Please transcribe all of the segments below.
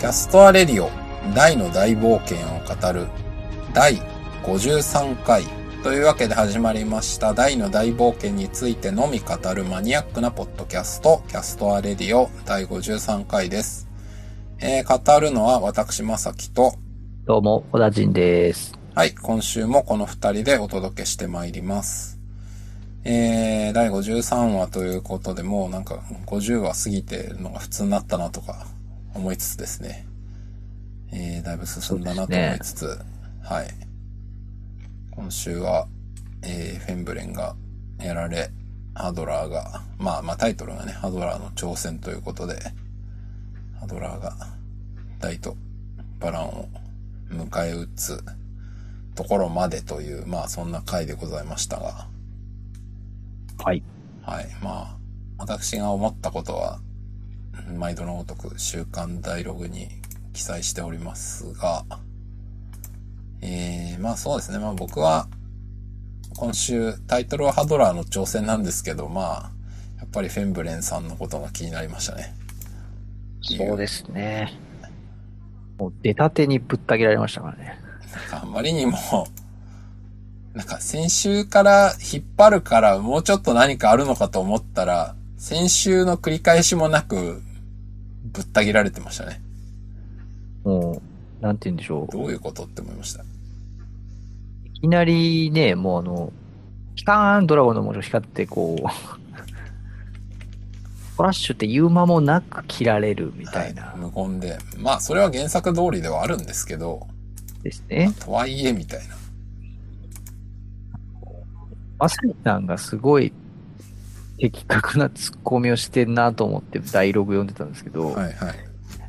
キャストアレディオダイの大冒険を語る第53回というわけで始まりましたダイの大冒険についてのみ語るマニアックなポッドキャストキャストアレディオ第53回です。えー、語るのは私まさきとどうも、小田陣です。はい、今週もこの二人でお届けしてまいります。えー、第53話ということでもうなんか50話過ぎてるのが普通になったなとか思いつつですね。えー、だいぶ進んだなと思いつつ、はい。今週は、えー、フェンブレンがやられ、ハドラーが、まあまあタイトルがね、ハドラーの挑戦ということで、ハドラーが大とバランを迎え撃つところまでという、まあそんな回でございましたが、はい。はい。まあ、私が思ったことは、毎度のごとく週刊ダイログに記載しておりますが、えー、まあそうですね。まあ僕は、今週タイトルはハドラーの挑戦なんですけど、まあ、やっぱりフェンブレンさんのことが気になりましたね。そうですね。もう出たてにぶった切られましたからね。なんかあまりにも、なんか先週から引っ張るからもうちょっと何かあるのかと思ったら、先週の繰り返しもなく、ぶった切られてましたね。もう、なんて言うんでしょう。どういうことって思いました？いきなりね、もうあの、ピカーンドラゴンの文字を光ってこう、フラッシュって言う間もなく切られるみたいな、はい、無言で。まあ、それは原作通りではあるんですけど、ですね。とはいえみたいな。まさにさんがすごい的確なツッコミをしてんなと思ってダイログ読んでたんですけど、はいはい。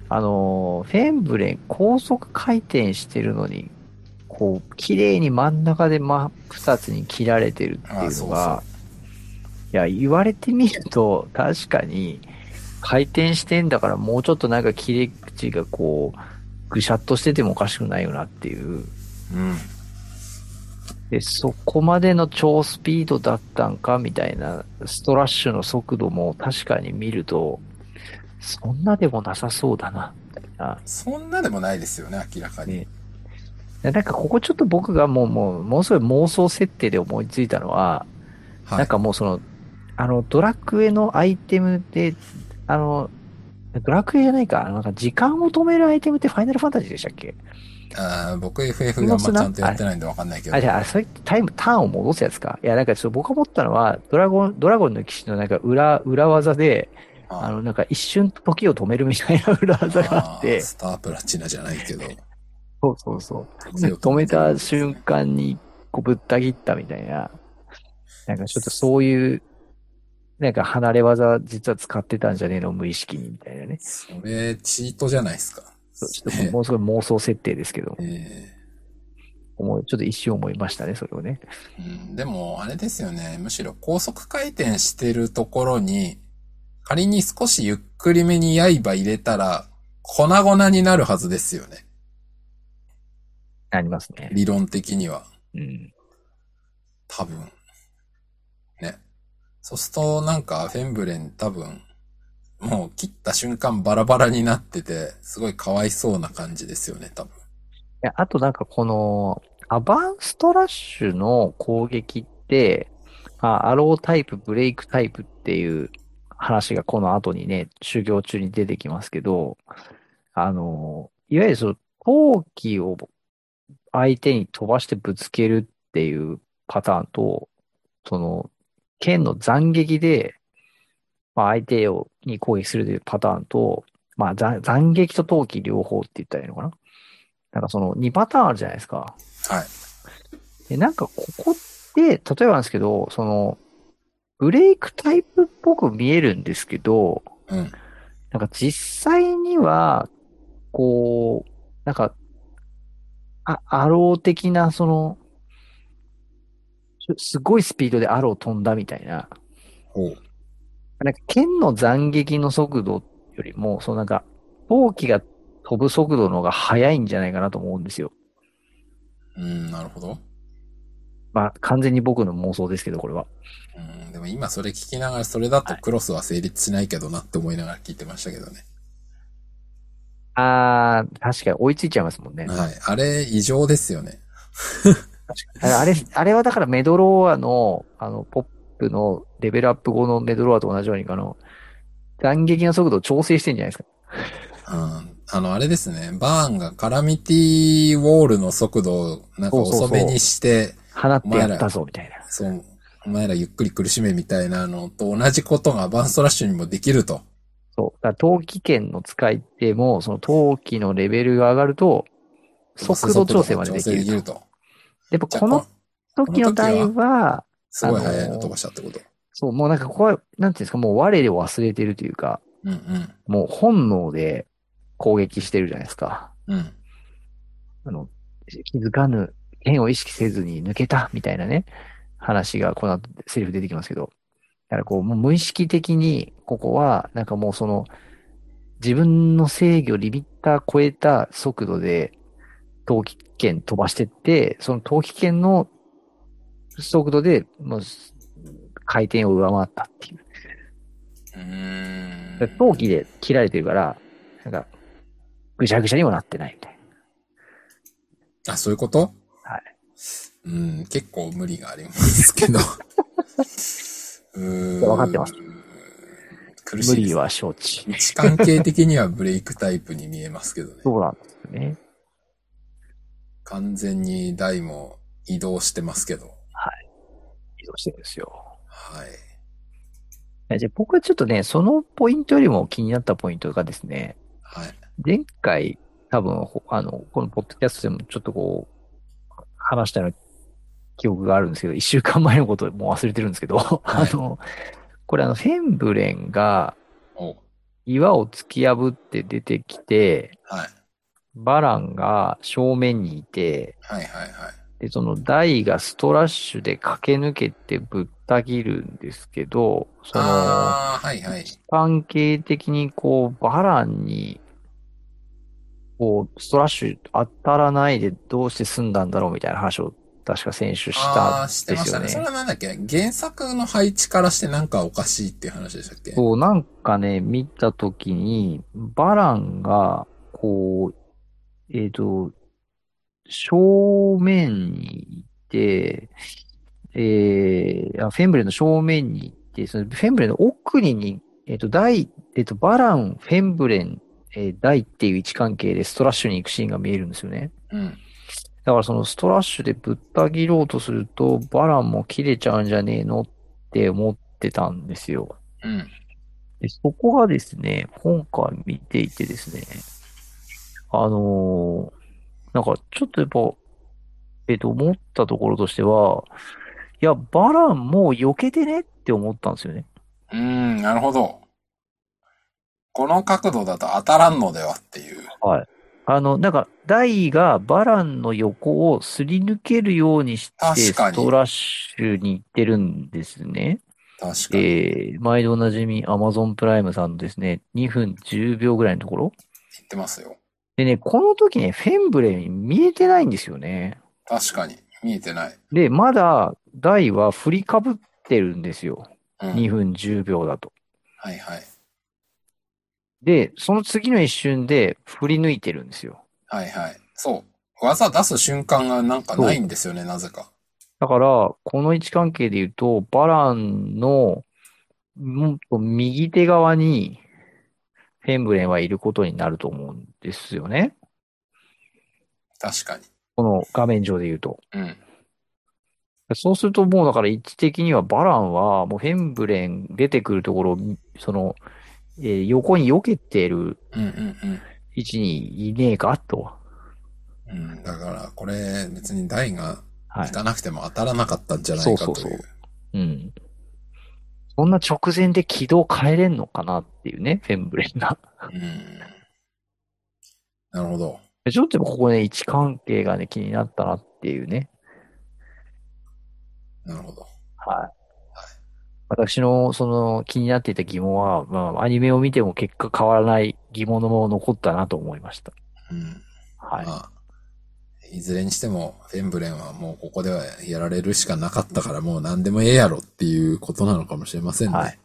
あの、フェンブレン高速回転してるのに、こう、綺麗に真ん中で真っ二つに切られてるっていうのが、いや、言われてみると、確かに、回転してんだからもうちょっとなんか切り口がこう、ぐしゃっとしててもおかしくないよなっていう。うん。で、そこまでの超スピードだったんかみたいな、ストラッシュの速度も確かに見ると、そんなでもなさそうだな、みたいな。そんなでもないですよね、明らかに。ねなんかここちょっと僕がもう、もう、ものすごい妄想設定で思いついたのは、はい。なんかもうその、あの、ドラクエのアイテムで、あの、ドラクエじゃないか、なんか時間を止めるアイテムってファイナルファンタジーでしたっけ？あー僕 FF があんまちゃんとやってないんでわかんないけど。あ、じゃあ、そういうタイム、ターンを戻すやつか。いや、なんかちょっと僕が思ったのは、ドラゴン、ドラゴンの騎士のなんか裏、裏技で、ああの、なんか一瞬時を止めるみたいな 裏技があって、スタープラチナじゃないけど。そうそうそう。止めた瞬間に、こうぶった切ったみたいな、なんかちょっとそういう、なんか離れ技実は使ってたんじゃねえの無意識にみたいなね。それ、チートじゃないですか。ちょっともうすごい妄想設定ですけど、え思いちょっと一瞬思いましたね、それをね。ーうん、でも、あれですよね。むしろ高速回転してるところに、仮に少しゆっくりめに刃入れたら、粉々になるはずですよね。ありますね。理論的には。うん。多分。ね。そうすると、なんか、フェンブレン多分、もう切った瞬間バラバラになってて、すごいかわいそうな感じですよね、多分。いやあとなんかこの、アバンストラッシュの攻撃って、あアロータイプ、ブレイクタイプっていう話がこの後にね、修行中に出てきますけど、あの、いわゆるその、陶器を相手に飛ばしてぶつけるっていうパターンと、その、剣の斬撃で、まあ、相手をに攻撃するというパターンと、まあ、斬斬撃と陶器両方って言ったらいいのかな？なんかその2パターンあるじゃないですか。はい。で、なんかここって、例えばなんですけど、その、ブレイクタイプっぽく見えるんですけど、うん。なんか実際には、こう、なんか、あ、アロー的な、その、すごいスピードでアロー飛んだみたいな、ほう。なんか剣の斬撃の速度よりも、そのなんか、陶器が飛ぶ速度の方が速いんじゃないかなと思うんですよ。うん、なるほど。まあ、完全に僕の妄想ですけど、これは。うん、でも今それ聞きながら、それだとクロスは成立しないけどなって思いながら聞いてましたけどね。あー、確かに追いついちゃいますもんね。はい。あれ、異常ですよね。あれ、あれあれはだからメドローアの、あの、ポップのレベルアップ後のメドローアと同じように、あの、斬撃の速度を調整してんじゃないですか。うん。あの、あれですね。バーンがカラミティウォールの速度をなんかそうそうそう遅めにして、放ってやったぞ、みたいな。そう、お前らゆっくり苦しめみたいなのと同じことがアバンストラッシュにもできると。そう。だから陶器剣の使い手も、その陶器のレベルが上がると、速度調整までできると。でもこの時の台は、すごい速いあの飛ばしたってこと？そう、もうなんかここは、なんていうんですか、もう我を忘れてるというか、うんうん。もう本能で攻撃してるじゃないですか。うん。あの、気づかぬ、剣を意識せずに抜けた、みたいなね、話がこの後セリフ出てきますけど。だからこう、もう無意識的に、ここは、なんかもうその、自分の制御、リミッター超えた速度で、陶器剣飛ばしてって、その陶器剣の速度で、もう、回転を上回ったっていう。うーん。陶器で切られてるから、なんか、ぐしゃぐしゃにもなってないみたいあ、そういうこと？はい。うん、結構無理がありますけど。うーん。わかってますな。無苦しいです。理は承知。位置関係的にはブレイクタイプに見えますけどね。そうなんですよね。完全に台も移動してますけど。してるんですよ。はい。じゃあ僕はちょっとね、そのポイントよりも気になったポイントがですね、はい。前回多分、ほあの、このポッドキャストでもちょっとこう、話したような記憶があるんですけど、一週間前のこともう忘れてるんですけど、はいあの、これあの、フェンブレンがお岩を突き破って出てきて、はい。バランが正面にいて、はいはいはい。で、そのダイがストラッシュで駆け抜けてぶった切るんですけど、その、はいはい。関係的にこう、バランに、こう、ストラッシュ当たらないでどうして済んだんだろうみたいな話を確か選手しあたんあ、してましたね。ですよね。それはなんだっけ？原作の配置からしてなんかおかしいっていう話でしたっけ？そう、なんかね、見たときに、バランが、こう、えっ、と、正面にいて、えー、あフェンブレンの正面にいて、そのフェンブレンの奥にに、えっ、と、ダイ、えっ、と、バラン、フェンブレン、えーダイっていう位置関係でストラッシュに行くシーンが見えるんですよね。うん。だからそのストラッシュでぶった切ろうとすると、バランも切れちゃうんじゃねえのって思ってたんですよ。うん。で、そこがですね、今回見ていてですね、あのーなんかちょっとやっぱ、えっと、思ったところとしては、いや、バランもう避けてねって思ったんですよね。うーん、なるほど。この角度だと当たらんのではっていう。はい。あの、なんか、ダイがバランの横をすり抜けるようにして、ストラッシュに行ってるんですね。確かに。えー、毎度おなじみ Amazon プライムさんのですね、2分10秒ぐらいのところ。言ってますよ。でね、この時ね、フェンブレン見えてないんですよね。確かに。見えてない。で、まだ、ダイは振りかぶってるんですよ。うん。2分10秒だと。はいはい。で、その次の一瞬で振り抜いてるんですよ。はいはい。そう。技出す瞬間がなんかないんですよね、なぜか。だから、この位置関係で言うと、バランの、もっと右手側に、フェンブレンはいることになると思うんですよね。確かに。この画面上で言うと。うん。そうするともうだから位置的にはバランはもうフェンブレン出てくるところを、その、えー横に避けてる位置にいねえかと。うん。うん。だから、これ別に台がはい。行かなくても当たらなかったんじゃないかという。そうそうそうん。そんな直前で軌道変えれんのかなっていうね、フェンブレンが。うん。なるほど。ちょっとここね、位置関係がね、気になったなっていうね。なるほど。はい。私のその気になっていた疑問は、まあ、アニメを見ても結果変わらない疑問のまま残ったなと思いました。うん。はい。まあ、いずれにしても、フェンブレンはもうここではやられるしかなかったからもう何でもええやろっていうことなのかもしれませんね。はい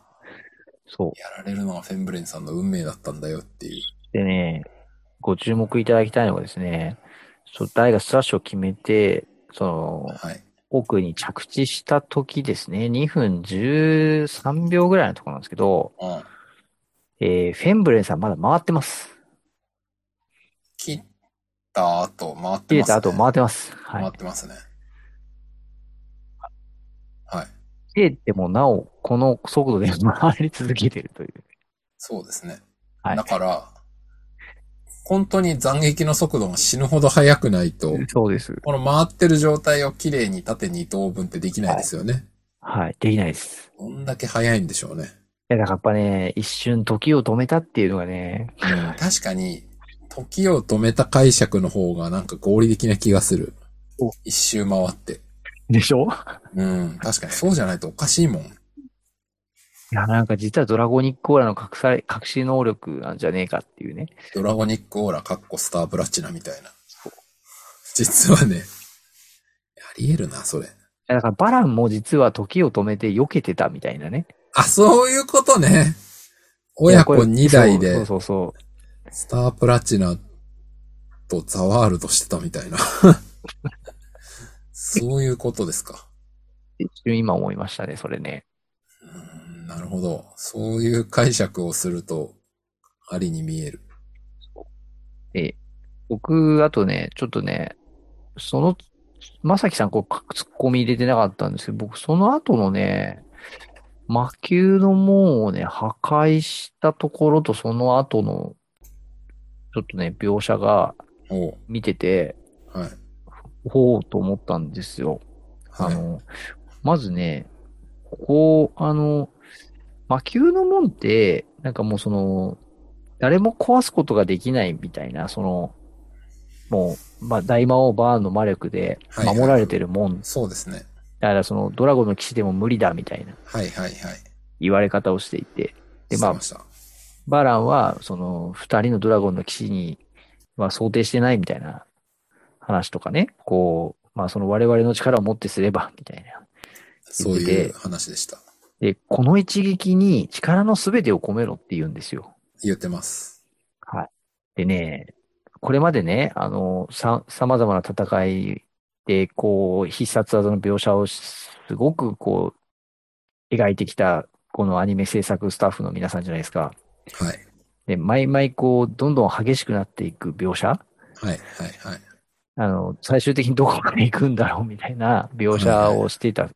そう。やられるのはフェンブレンさんの運命だったんだよっていう。でね、ご注目いただきたいのがですね、そう、誰がスラッシュを決めて、その、はい。奥に着地した時ですね、2分13秒ぐらいのところなんですけど、うん。えー、フェンブレンさんまだ回ってます。切った後、回って切れますね。た後回ってます。はい。回ってますね。はい。切れてもなお、この速度で回り続けてるという。そうですね。はいだから、本当に斬撃の速度が死ぬほど速くないと、そうです。この回ってる状態をきれいに縦2等分ってできないですよね。はい。できないです。どんだけ速いんでしょうね。いや、だからやっぱね、一瞬時を止めたっていうのがね、うん、確かに、時を止めた解釈の方がなんか合理的な気がするお。一周回って。でしょ？うん、確かにそうじゃないとおかしいもん。いや、なんか実はドラゴニックオーラの隠され、隠し能力なんじゃねえかっていうね。ドラゴニックオーラかっこスタープラチナみたいな。実はね、ありえるな、それ。だからバランも実は時を止めて避けてたみたいなね。あ、そういうことね。親子2代そうでそうそうそう。スタープラチナとザワールドしてたみたいな。そういうことですか。一瞬今思いましたね、それね。うんなるほど。そういう解釈をすると、ありに見える。で、僕、あとね、ちょっとね、その、まさきさん、こう、ツッコミ入れてなかったんですけど、僕、その後のね、魔球の門をね、破壊したところと、その後の、ちょっとね、描写が見てて、はい。ほうと思ったんですよ。はい。あの、まずね、ここ、あの、魔球の門って、なんかもうその、誰も壊すことができないみたいな、その、もう、まあ、大魔王バーンの魔力ではいはい守られてるもん。そうですね。だからその、ドラゴンの騎士でも無理だみたいなはいはいはい。言われ方をしていて。で、まあ。バランは、その、二人のドラゴンの騎士に、まあ、想定してないみたいな話とかね、こう、まあ、その我々の力をもってすれば、みたいな。そういう話でした。で、この一撃に力のすべてを込めろって言うんですよ。言ってます。はい。でね、これまでね、あの、さ、様々な戦いで、こう、必殺技の描写をすごくこう、描いてきた、このアニメ制作スタッフの皆さんじゃないですか。はい。で、毎々こう、どんどん激しくなっていく描写？はいはいはい。あの、最終的にどこまで行くんだろうみたいな描写をしていた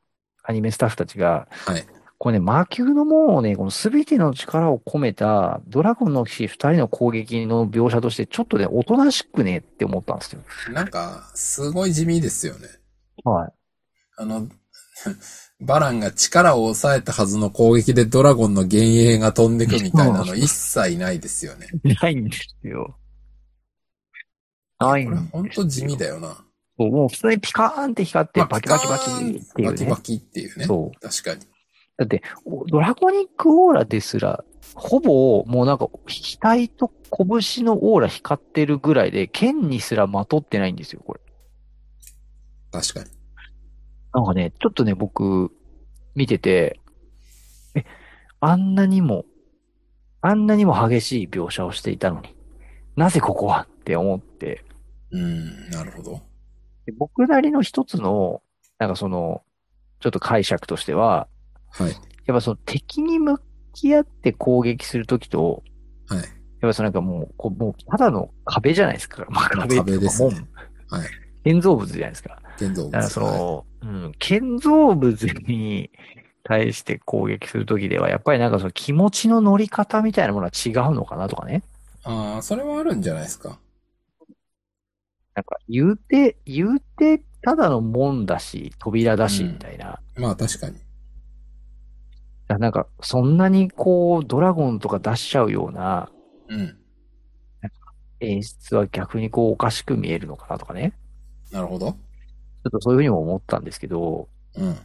アニメスタッフたちが、はい。これね、魔球の門をね、この全ての力を込めたドラゴンの騎士二人の攻撃の描写として、ちょっとね、おとなしくねって思ったんですよ。なんか、すごい地味ですよね。はい。あの、バランが力を抑えたはずの攻撃でドラゴンの幻影が飛んでくみたいなの 一切ないですよね。ないんですよ。ないんですよ。ほんと地味だよな。そうもう普通にピカーンって光ってまあバキバキバキっていうねバキバ。キっていうね。そう。確かに。だって、おドラゴニックオーラですら、ほぼ、もうなんか、額と拳のオーラ光ってるぐらいで、剣にすらまとってないんですよ、これ。確かに。なんかね、ちょっとね、僕、見てて、え、あんなにも、あんなにも激しい描写をしていたのに、なぜここはって思って、うん、なるほど。で僕なりの一つの、なんかその、ちょっと解釈としては、はい。やっぱその敵に向き合って攻撃するときと、はい。やっぱそのなんかもう、こうもうただの壁じゃないですか。まあ壁壁ですね門はい。建造物じゃないですか。剣道だからそはの、うん、建造物に対して攻撃するときでは、やっぱりなんかその気持ちの乗り方みたいなものは違うのかなとかね。ああ、それはあるんじゃないですか。なんか言うて、言うて、ただの門だし、扉だし、うんみたいな。まあ確かに。だなんか、そんなにこう、ドラゴンとか出しちゃうようなうん。演出は逆にこう、おかしく見えるのかなとかね。なるほど。ちょっとそういうふうにも思ったんですけど、うん。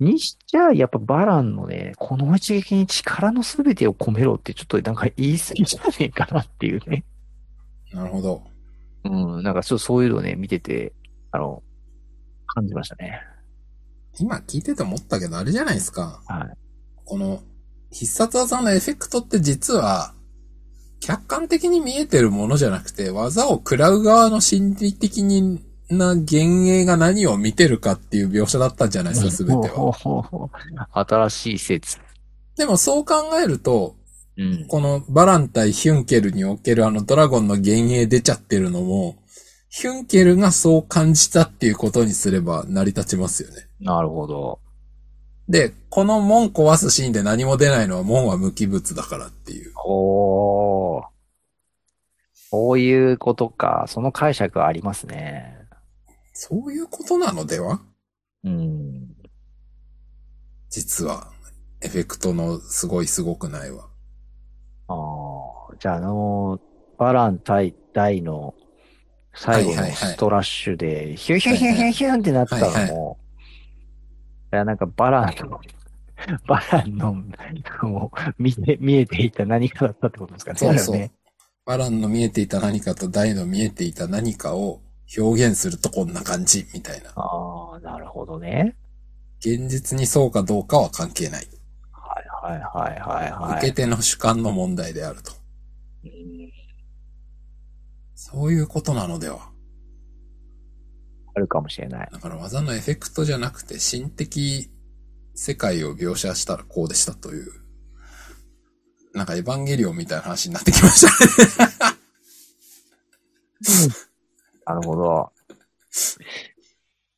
にしちゃ、やっぱバランのね、この一撃に力のすべてを込めろってちょっとなんか言い過ぎじゃねえかなっていうね。なるほど。うん、なんかちょっとそういうのをね、見てて、あの、感じましたね。今聞いてて思ったけど、あれじゃないですか。はい。この、必殺技のエフェクトって実は、客観的に見えてるものじゃなくて、技を食らう側の心理的にな幻影が何を見てるかっていう描写だったんじゃないですか、すべては。新しい説。でもそう考えると、うん。このバラン対ヒュンケルにおけるあのドラゴンの幻影出ちゃってるのも、ヒュンケルがそう感じたっていうことにすれば成り立ちますよね。なるほど。で、この門壊すシーンで何も出ないのは門は無機物だからっていう。おー。こういうことか。その解釈ありますね。そういうことなのでは？うん。実は、エフェクトのすごいすごくないわ。ああ。じゃあ、あの、バラン対大の最後のストラッシュで、ヒュンヒュンヒュンヒュンヒュンってなったのも、はいはいいや、なんかバランの、バランの、もう、見て、見えていた何かだったってことですかね。そうそう。バランの見えていた何かと大の見えていた何かを表現するとこんな感じ、みたいな。ああ、なるほどね。現実にそうかどうかは関係ない。はいはいはいはいはい。受け手の主観の問題であると。うんそういうことなのでは。あるかもしれない。だから技のエフェクトじゃなくて、心的世界を描写したらこうでしたという。なんかエヴァンゲリオンみたいな話になってきましたね。なるほど。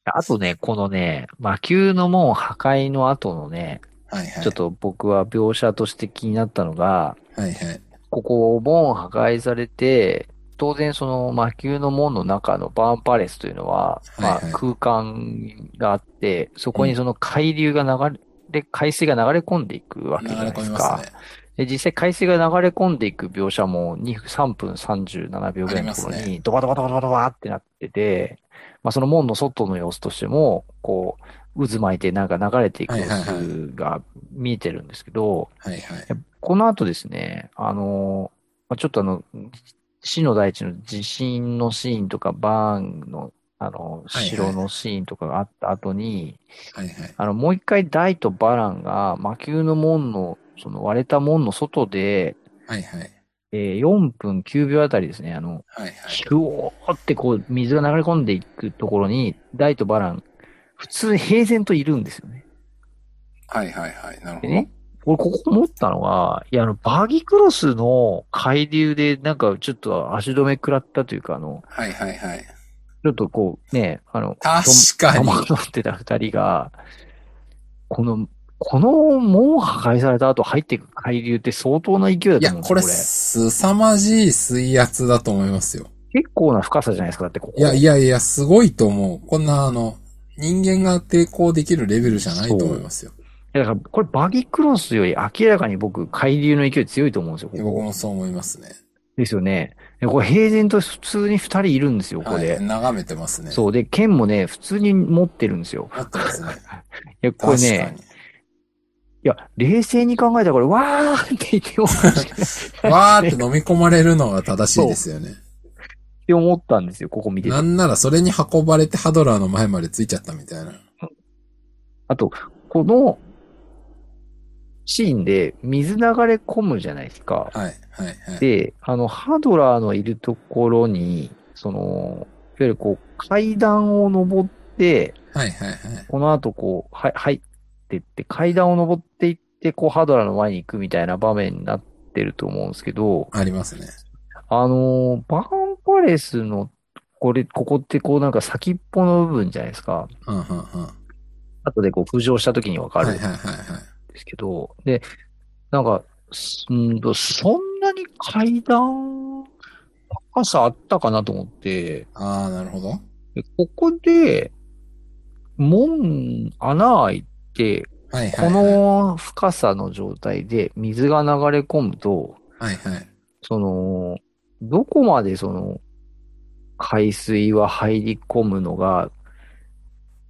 あとね、このね、魔球の門破壊の後のね、はいはい。ちょっと僕は描写として気になったのが、はいはい。ここ、門破壊されて、当然その魔球の門の中のバーンパレスというのは、まあ空間があって、そこにその海流が流れ、海水が流れ込んでいくわけじゃない流れ込ですか。みますね。で、実際海水が流れ込んでいく描写も2、3分37秒ぐらいのところに、ドバドバドバドバドバってなってて、まあその門の外の様子としても、こう、渦巻いてなんか流れていく様子が見えてるんですけど、はいはい。この後ですね、あの、まあちょっとあの、死の大地の地震のシーンとか、バーンの、あの、城のシーンとかがあった後に、はいはい。あの、もう一回ダイとバランが魔球の門の、その割れた門の外で、はいはい。えー4分9秒あたりですね、あの、はいはい。ヒュオーってこう、水が流れ込んでいくところに、ダイとバラン、普通平然といるんですよね。はいはいはい。なるほど。でね、俺ここ思ったのが、いや、あの、バーギクロスの海流で、なんかちょっと足止め食らったというか、あの、はいはいはい。ちょっとこう、ね、あの、確かに。戸惑ってた二人が、この、この門破壊された後入っていく海流って相当な勢いだいや、と思うんですよ、これ、これ。凄まじい水圧だと思いますよ。結構な深さじゃないですか、だってここ。いやいやいや、すごいと思う。こんなあの、人間が抵抗できるレベルじゃないと思いますよ。いやだから、これバギクロスより明らかに僕、海流の勢い強いと思うんですよ、ここ僕もそう思いますね。ですよね。でこれ平然と普通に二人いるんですよ、ここで。はい。眺めてますね。そう。で、剣もね、普通に持ってるんですよ。持ってますね。いや、これ確かね、に。いや、冷静に考えたらこれ、わーって言ってもわーって飲み込まれるのが正しいですよね。って思ったんですよ、ここ見ててな。んならそれに運ばれてハドラーの前までついちゃったみたいな。あと、このシーンで水流れ込むじゃないですか。はい、はい、はい。で、あの、ハドラーのいるところに、その、いわゆるこう、階段を登って、はい、はい、はい。この後こう、は、入ってって、階段を登っていって、こう、ハドラーの前に行くみたいな場面になってると思うんですけど、ありますね。あのー、バーンパレスの、これ、ここってこうなんか先っぽの部分じゃないですか。うん、うん、うん。後でこう浮上した時にわかはい、るんはい、はい、はい。ですけど、で、なんか、すんと、そんなに階段、高さあったかなと思って、ああ、なるほど。でここで、門、穴開いて、はい、はい。こ、の深さの状態で水が流れ込むと、はい、はい。その、どこまでその、海水は入り込むのが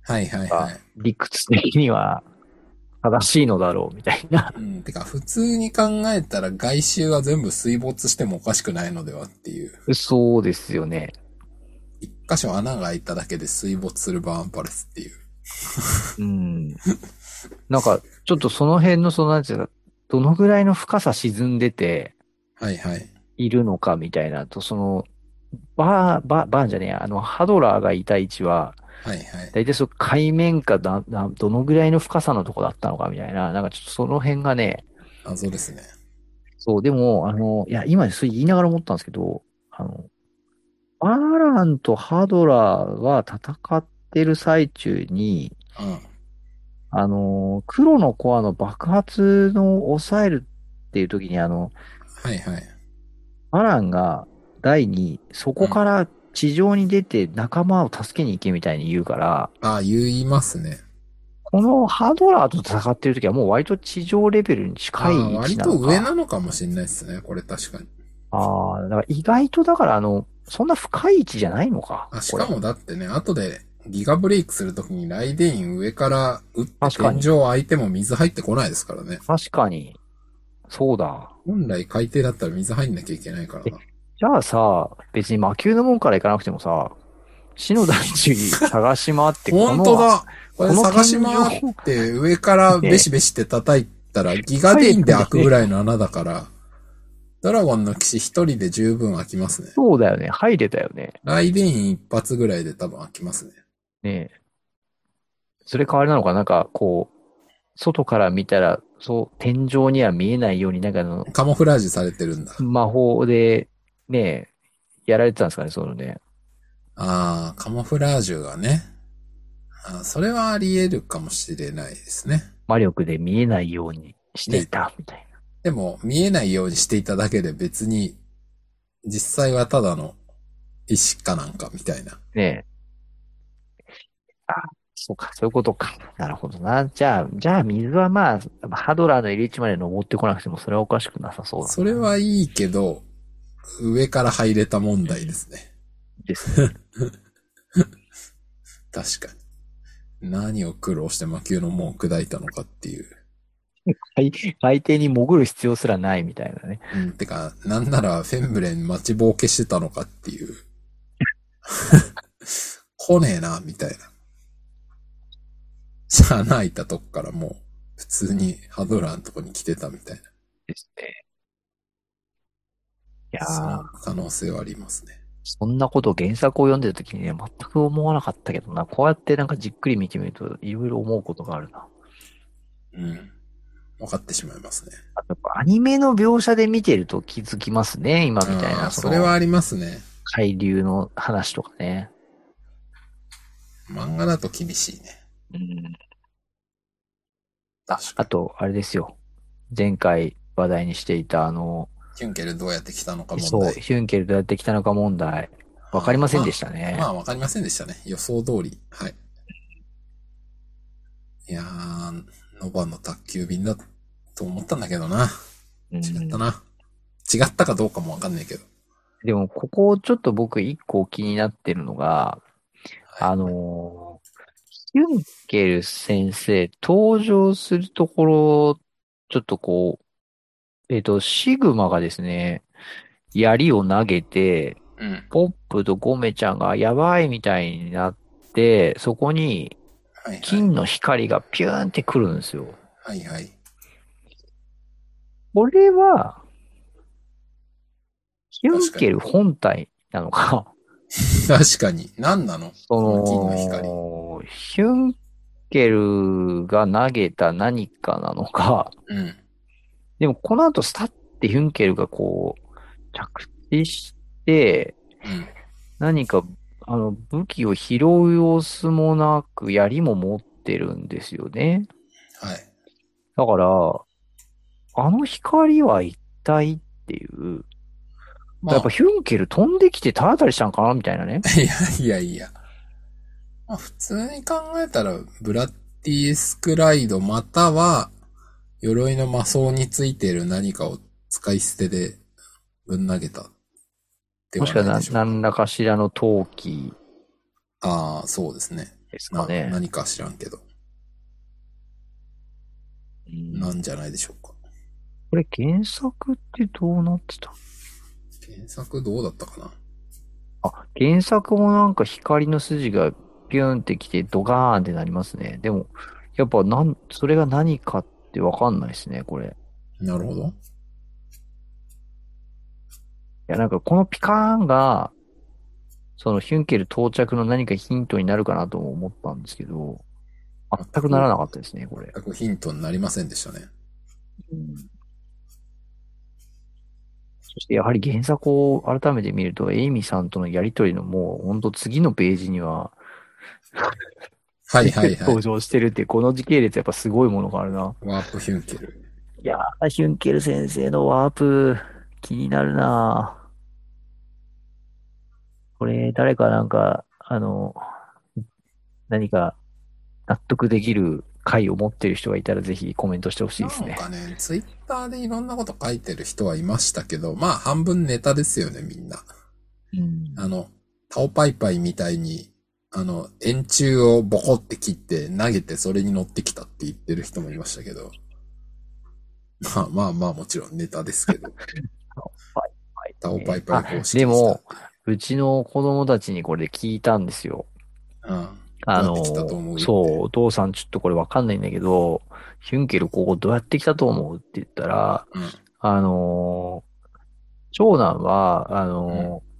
はい、はい、はい。理屈的には正しいのだろうみたいな。うん。てか、普通に考えたら外周は全部水没してもおかしくないのではっていう。そうですよね。一箇所穴が開いただけで水没するバーンパレスっていう。うん。なんか、ちょっとその辺の、その、なんていうか、どのぐらいの深さ沈んでて、はい、はい。いるのかみたいなと、その、バー、バー、バーンじゃねえや、あの、ハドラーがいた位置は、はいはい。だいたいその海面下だ、などのぐらいの深さのとこだったのかみたいな、なんかちょっとその辺がね、謎ですね。そう、でも、あの、いや、今それ言いながら思ったんですけど、あの、バーランとハドラーが戦ってる最中に、うん。あの、黒のコアの爆発の抑えるっていう時に、あの、はいはい。バランが第に、そこから地上に出て仲間を助けに行けみたいに言うから、ああ、言いますね。このハドラーと戦ってる時はもう割と地上レベルに近い位置なのか。割と上なのかもしれないですね。これ確かに。ああ、だから意外とだからあの、そんな深い位置じゃないのか。あ、しかもだってね、後でギガブレイクするときにライデイン上から撃って天井相手も水入ってこないですからね。確かに。そうだ。本来海底だったら水入んなきゃいけないからな。じゃあさ、別に魔球の門から行かなくてもさ、死の大地探し回って、こ の本当だこれ探し回って上から ベシベシって叩いたらギガデインで開くぐらいの穴だから、ドラゴンの騎士一人で十分開きますね。そうだよね。入れたよね。ライデイン一発ぐらいで多分開きますね。ねえ。それ変わりなのかな？んか、こう、外から見たら、そう、天井には見えないように、なんかあの、カモフラージュされてるんだ。魔法で、ねえ、やられてたんですかね、そのね。ああ、カモフラージュがね。あーそれはあり得るかもしれないですね。魔力で見えないようにしていた、みたいな。でも、見えないようにしていただけで別に、実際はただの石かなんかみたいな。ねえ。あ、そうか、そういうことか。なるほどな。じゃあ、じゃあ水はまあ、ハドラーの入り口まで登ってこなくても、それはおかしくなさそうだな。それはいいけど、上から入れた問題ですね。ですね。確かに。何を苦労して魔球の門を砕いたのかっていう。海海底に潜る必要すらないみたいなね。うん、てか、なんならフェンブレン待ちぼうけしてたのかっていう。来ねえな、みたいな。シャアナ開いたとこからもう、普通にハドラーのとこに来てたみたいですね。いやーの可能性はありますね。そんなことを原作を読んでるときにね、全く思わなかったけどな。こうやってなんかじっくり見てみると、いろいろ思うことがあるな。うん。分かってしまいますね。あとやっぱアニメの描写で見てると気づきますね。今みたいな。それはありますね。海流の話とかね。漫画だと厳しいね。うん。あ確、かあと、あれですよ。前回話題にしていた、あの、に。ヒュンケルどうやって来たのか問そう、題。ヒュンケルどうやって来たのか問題。わかりませんでしたね。まあ、わかりませんでしたね。予想通り。はい。いやー、ノバの宅急便だと思ったんだけどな。うん違ったな。違ったかどうかもわかんないけど。でも、ここちょっと僕一個気になってるのが、はいあのーヒュンケル先生登場するところ、ちょっとこう、えっと、シグマがですね、槍を投げて、うん。ポップとゴメちゃんがやばいみたいになって、そこに。金の光がピューンってくるんですよ。はいはい。これは、ヒュンケル本体なのか、確かに。何なの？そその金の光。の、ヒュンケルが投げた何かなのか、うん。でもこの後スタッてヒュンケルがこう、着地して、うん。何か、あの、武器を拾う様子もなく、槍も持ってるんですよね。はい。だから、あの光は一体っていう、まあ、やっぱヒュンケル飛んできて体当たりしたんかなみたいなね。いやいやいや。まあ、普通に考えたら、ブラッディスクライドまたは、鎧の魔装についている何かを使い捨てでぶん投げた。でもしくはなないでしょうか何らかしらの陶器ああ、そうですね。なですかね。何か知らんけど。うんなんじゃないでしょうか。これ原作ってどうなってた？原作どうだったかな？あ、原作もなんか光の筋がピューンってきてドガーンってなりますね。でも、やっぱなん、それが何かってわかんないですね、これ。なるほど。や、なんかこのピカーンが、そのヒュンケル到着の何かヒントになるかなとも思ったんですけど、全くならなかったですね、これ。全くヒントになりませんでしたね。うんそしてやはり原作を改めて見ると、エイミさんとのやりとりのもう、ほんと次のページには、はいはいはい登。場してるってこの時系列やっぱすごいものがあるな。ワープヒュンケル。いやー、ヒュンケル先生のワープ、気になるなこれ、誰かなんか、あの、何か納得できる回を持ってる人がいたらぜひコメントしてほしいですね。なんかね、ツイッターでいろんなこと書いてる人はいましたけど、まあ半分ネタですよね、みんな。うんあの、タオパイパイみたいに、あの、円柱をボコって切って投げてそれに乗ってきたって言ってる人もいましたけど。まあまあまあもちろんネタですけど。タオパイパイ方式でも、うちの子供たちにこれで聞いたんですよ。うん。あのそう、お父さんちょっとこれわかんないんだけど、ヒュンケルここどうやって来たと思うって言ったら、うん。あのー長男は、あのー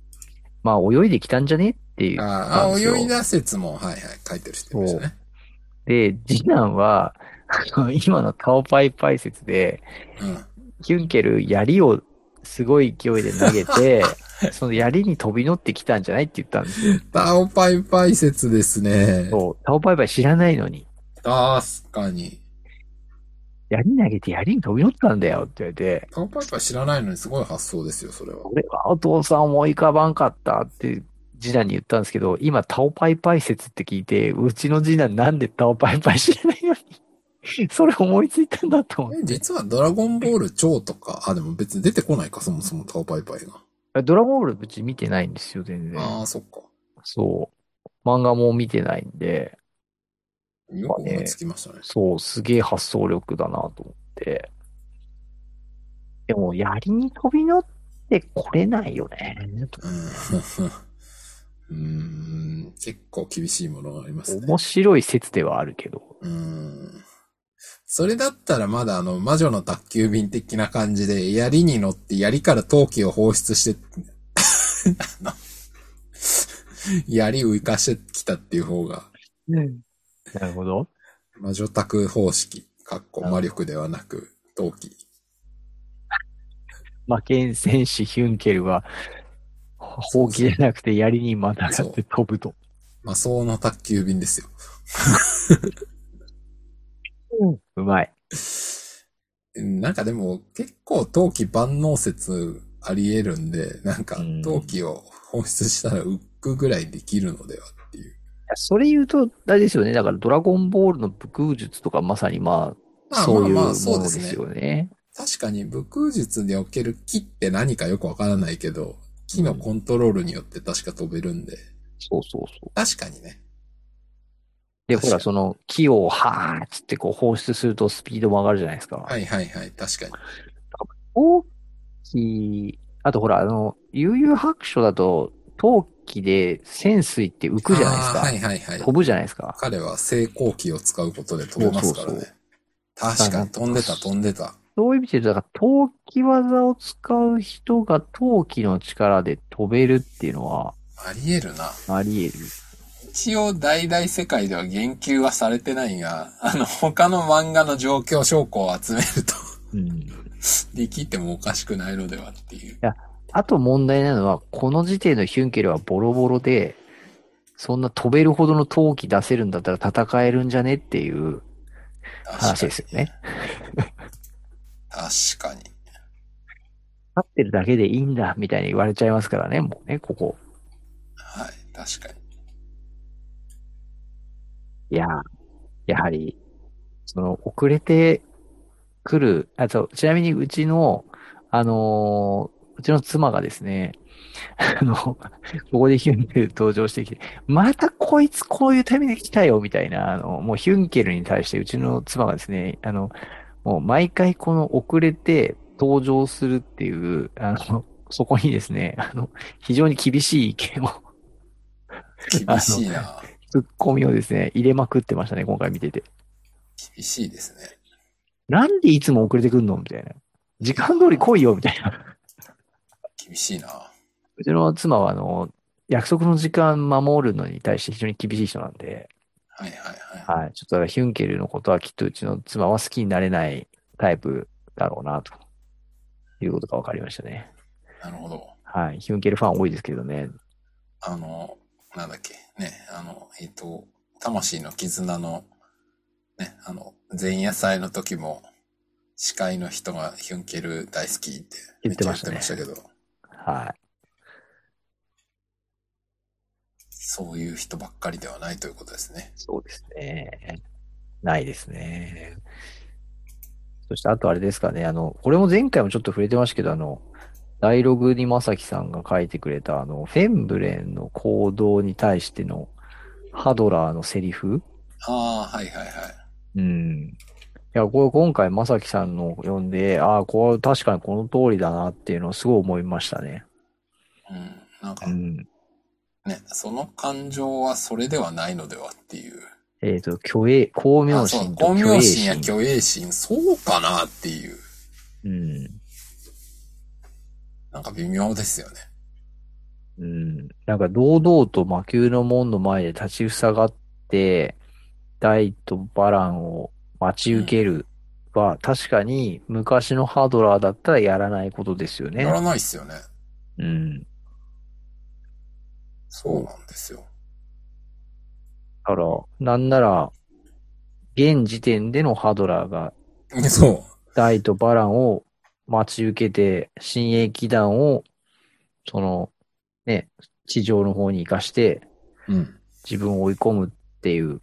まあ泳いできたんじゃねっていう。ああ、泳いだ説も、はいはい、書いてる人いましたね。で、次男は、あの今のタオパイパイ説で、うん。ヒュンケル槍をすごい勢いで投げて、その槍に飛び乗ってきたんじゃないって言ったんですよ。タオパイパイ説ですね。そう、タオパイパイ知らないのに。確かに。槍投げて槍に飛び乗ったんだよって言われて、タオパイパイ知らないのにすごい発想ですよ、それは。俺はお父さん思い浮かばんかったって次男に言ったんですけど、今タオパイパイ説って聞いて、うちの次男なんでタオパイパイ知らないのに、それ思いついたんだと思え実はドラゴンボール超とか、あ、でも別に出てこないか、そもそもタオパイパイが。う。ドラゴンボールうち見てないんですよ、全然。ああ、そっか。そう。漫画も見てないんで、よく思いつきましたね。そう、すげえ発想力だなと思って。でも、槍に飛び乗ってこれないよね。うん。うーん、結構厳しいものがありますね。面白い説ではあるけど。うーん。それだったらまだあの、魔女の宅急便的な感じで、槍に乗って槍から陶器を放出して、あの、槍浮かしてきたっていう方が、なるほど。魔女宅方式、かっこ魔力ではなく、陶器。魔剣戦士ヒュンケルは、ほうきじゃなくて槍にまたがって飛ぶと。魔装の宅急便ですよ。うまい。うんなんかでも、結構陶器万能説あり得るんで、なんかうん陶器を放出したら浮くぐらいできるのではっていう。それ言うと、あれですよね。だからドラゴンボールの武空術とかまさにまあ、まあそういうものです。よね。確かに武空術における木って何かよくわからないけど、木のコントロールによって確か飛べるんで、そうそうそう。確かにね。で、ほら、その木をはーっつってこう放出するとスピードも上がるじゃないですか。はいはいはい、確かに。陶器、あとほら、あの、悠々白書だと、陶器で潜水って浮くじゃないですか。はいはいはい。飛ぶじゃないですか。彼は成功機を使うことで飛べますからね。そうそう確かに飛んでた飛んでた。そういう意味でだから陶器技を使う人が陶器の力で飛べるっていうのはあり得るな。あり得る。一応大々世界では言及はされてないが、あの、他の漫画の状況証拠を集めると、うん。できてもおかしくないのではっていう。あと問題なのは、この時点のヒュンケルはボロボロで、そんな飛べるほどの陶器出せるんだったら戦えるんじゃねっていう話ですよね。確かに。立ってるだけでいいんだみたいに言われちゃいますからね、もうね、ここ。はい、確かに。いやー、やはり、その、遅れてくる、あと、ちなみにうちの、あのーうちの妻がですね、あの、ここでヒュンケル登場してきて、またこいつこういうタイミングで来たよ、みたいな、あの、もうヒュンケルに対してうちの妻がですね、あの、もう毎回この遅れて登場するっていう、あの、そこにですね、あの、非常に厳しい意見を、厳しいな。ツッコミをですね、入れまくってましたね、今回見てて。厳しいですね。なんでいつも遅れてくんのみたいな。時間通り来いよみたいな。厳しいな。うちの妻は、あの、約束の時間守るのに対して非常に厳しい人なんで、はいはいはい。はい。ちょっとヒュンケルのことはきっとうちの妻は好きになれないタイプだろうな、ということが分かりましたね。なるほど。はい。ヒュンケルファン多いですけどね。あの、なんだっけ、ね、あの、えっ、と、魂の絆の、ね、あの、前夜祭の時も、司会の人がヒュンケル大好きって言ってましたねめっちゃ言ってましたけど、はい。そういう人ばっかりではないということですね。そうですね。ないですね。そして、あとあれですかね。あの、これも前回もちょっと触れてましたけど、あの、ダイログにまさきさんが書いてくれた、あの、フェンブレンの行動に対してのハドラーのセリフああ、はいはいはい。うん。いや、これ今回まさきさんの読んで、ああ、これ確かにこの通りだなっていうのをすごい思いましたね。うん。なんかうん。ね、その感情はそれではないのではっていう。えっと、虚栄、光明心と虚栄光明心や心。虚栄心、そうかなっていう。うん。なんか微妙ですよね。うん。なんか堂々と魔球の門の前で立ちふさがって、ダイとバランを待ち受けるは、確かに昔のハードラーだったらやらないことですよね。やらないっすよね。うん。そうなんですよ。だから、なんなら、現時点でのハドラーが そダイとバランを待ち受けて、新鋭騎団を、その、ね、地上の方に行かして、う。うん。自分を追い込むっていう、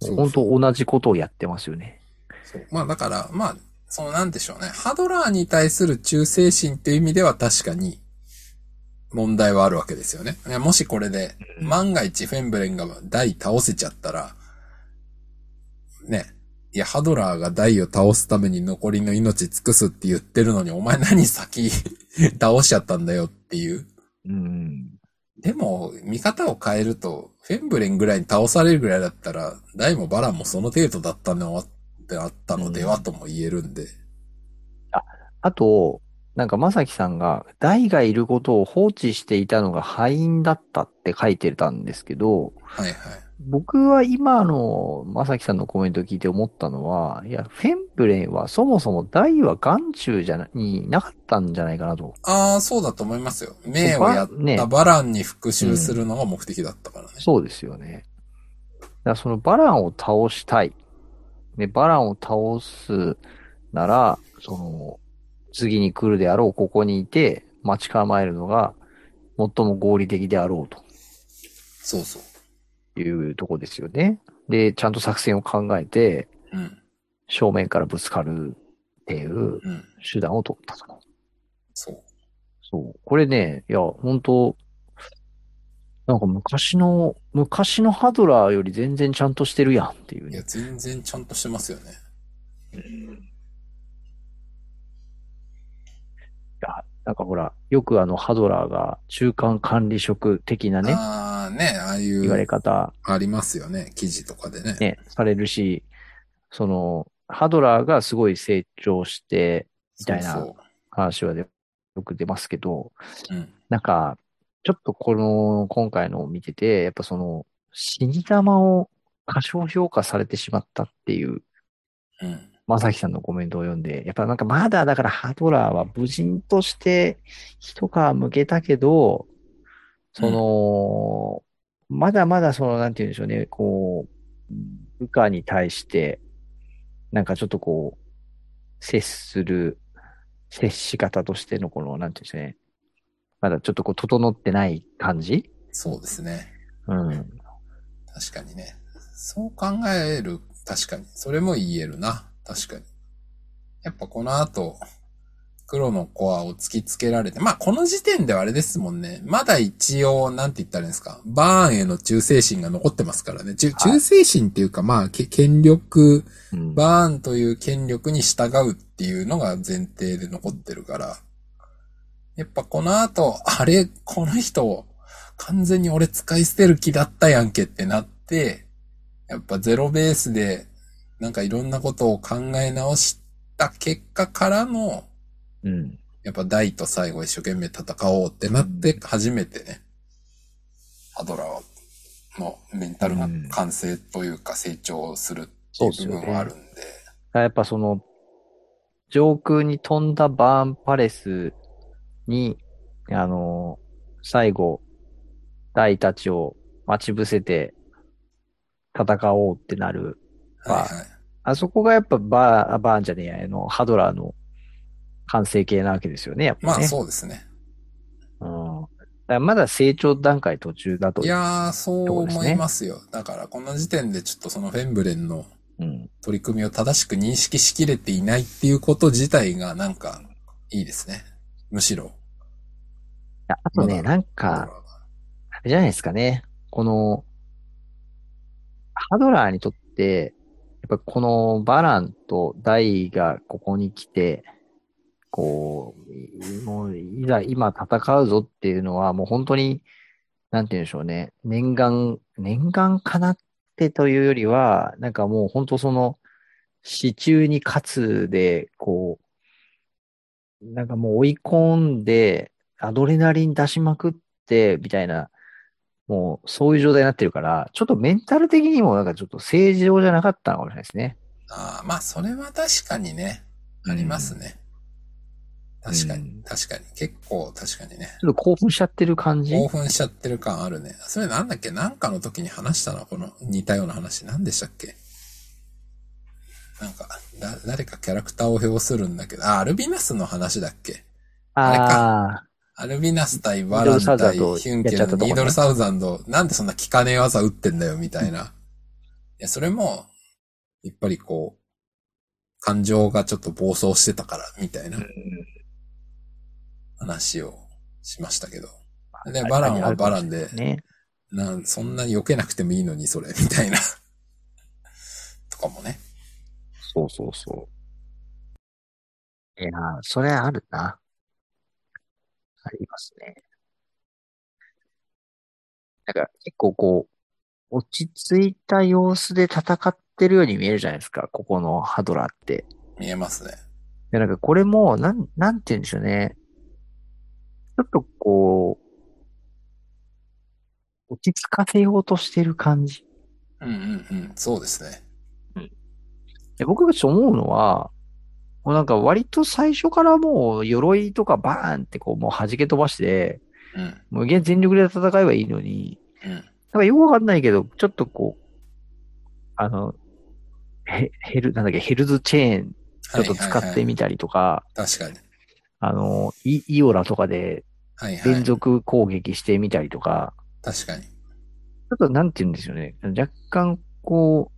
そう本当同じことをやってますよね。そう。まあだから、まあ、そのなんでしょうね。ハドラーに対する忠誠心っていう意味では確かに問題はあるわけですよね。もしこれで、万が一フェンブレンが大倒せちゃったら、ね。いや、ハドラーが大を倒すために残りの命尽くすって言ってるのに、お前何先 倒しちゃったんだよっていう。うん。でも、見方を変えると、フェンブレンぐらいに倒されるぐらいだったら、ダイもバランもその程度だったのってあったのではとも言えるんで。あと、なんかまさきさんが、ダイがいることを放置していたのが敗因だったって書いてたんですけど、はいはい。僕は今のまさきさんのコメントを聞いて思ったのは、いや、フェンブレンはそもそもダイは眼中じゃな、になかったんじゃないかなと。ああ、そうだと思いますよ。命をやっねたバランに復讐するのが目的だったからね。そうですよね。だそのバランを倒したい。で、バランを倒すなら、その、次に来るであろうここにいて、待ち構えるのが、最も合理的であろうとそうそう。いうとこですよね。で、ちゃんと作戦を考えて、うん。正面からぶつかるっていううん。手段を取ったと。そう。そう。これね、いや、本当なんか昔の、昔のハドラーより全然ちゃんとしてるやんっていうねいや、。全然ちゃんとしてますよね。なんかほら、よくあのハドラーが中間管理職的なね、ああ、ね、ああい言われう、方ありますよね。記事とかでね。ね、されるし、その、ハドラーがすごい成長して、みたいな話はでよく出ますけど、う。うん。なんか、ちょっとこの、今回のを見てて、やっぱその、死に玉を過小評価されてしまったっていう、うん。まさきさんのコメントを読んで、やっぱなんかまだだからハドラーは無人として一皮向けたけど、その、まだまだその、なんて言うんでしょうね、こう、部下に対して、なんかちょっとこう、接する、接し方としてのこの、なんて言うんでしょうね、まだちょっとこう、整ってない感じ？そうですね。うん。確かにね。そう考える、確かに。それも言えるな。確かに。やっぱこの後、黒のコアを突きつけられて、まあこの時点ではあれですもんね。まだ一応、なんて言ったらいいんですか。バーンへの忠誠心が残ってますからね。忠忠誠心っていうか、まあ、け権力、うん。バーンという権力に従うっていうのが前提で残ってるから。やっぱこの後、あれ、この人、完全に俺使い捨てる気だったやんけってなって、やっぱゼロベースで、なんかいろんなことを考え直した結果からの、うん。やっぱ大と最後一生懸命戦おうってなって初めてね、ハドラーのメンタルが完成というか成長するっていう部分はあるんで。やっぱその、上空に飛んだバーンパレスに、あの、最後、大たちを待ち伏せて戦おうってなる。はいはい。あそこがやっぱバー、バーンじゃねえや、あの、ハドラーの完成形なわけですよね、やっぱね。まあそうですね。うん。まだ成長段階途中だと。いやー、そう思いますよ。だからこの時点でちょっとそのフェンブレンのうん。取り組みを正しく認識しきれていないっていうこと自体がなんかいいですね。むしろ。ああとね、なんか、あれじゃないですかね。この、ハドラーにとって、ぱこのバランとダイがここに来て、こう、もう、いざ今戦うぞっていうのはもう本当に、なんて言うんでしょうね。念願、念願かなってというよりは、なんかもう本当その、死中に勝つで、こう、なんかもう追い込んで、アドレナリン出しまくって、みたいな、もうそういう状態になってるから、ちょっとメンタル的にもなんかちょっと正常じゃなかったのかもしれないですね。ああ、まあそれは確かにね、ありますね。確かに、うん確かに。結構確かにね。ちょっと興奮しちゃってる感じ？興奮しちゃってる感あるね。それなんだっけ？なんかの時に話したの？この似たような話。何でしたっけ？なんか、だ、誰かキャラクターを表するんだけど、あ、アルビナスの話だっけ？あれあアルビナス対バラン対ヒュンケやっちゃったとこねのニードルサウザンド、なんでそんな効かねえ技打ってんだよ、みたいな。いや、それも、やっぱりこう、感情がちょっと暴走してたから、みたいなあ。話をしましたけど。で、バランはバランで、ね。なん、そんなに避けなくてもいいのに、それ、みたいな。とかもね。そうそうそう。いやー、それあるな。ありますね。なんか結構こう、落ち着いた様子で戦ってるように見えるじゃないですか、ここのハドラーって。見えますね。で、なんかこれも、なん、なんて言うんでしょうね。ちょっとこう、落ち着かせようとしてる感じ。うんうんうん。そうですね。で僕がちょっと思うのは、もうなんか割と最初からもう鎧とかバーンってこうもう弾け飛ばして、うん。もう全力で戦えばいいのに、うん。なんかよくわかんないけど、ちょっとこう、あの、ヘヘル、なんだっけ、ヘルズチェーンちょっと使ってみたりとか、確かに。あの、イイオラとかではいはい。連続攻撃してみたりとか、確かに。ちょっとなんて言うんですよね。若干こう、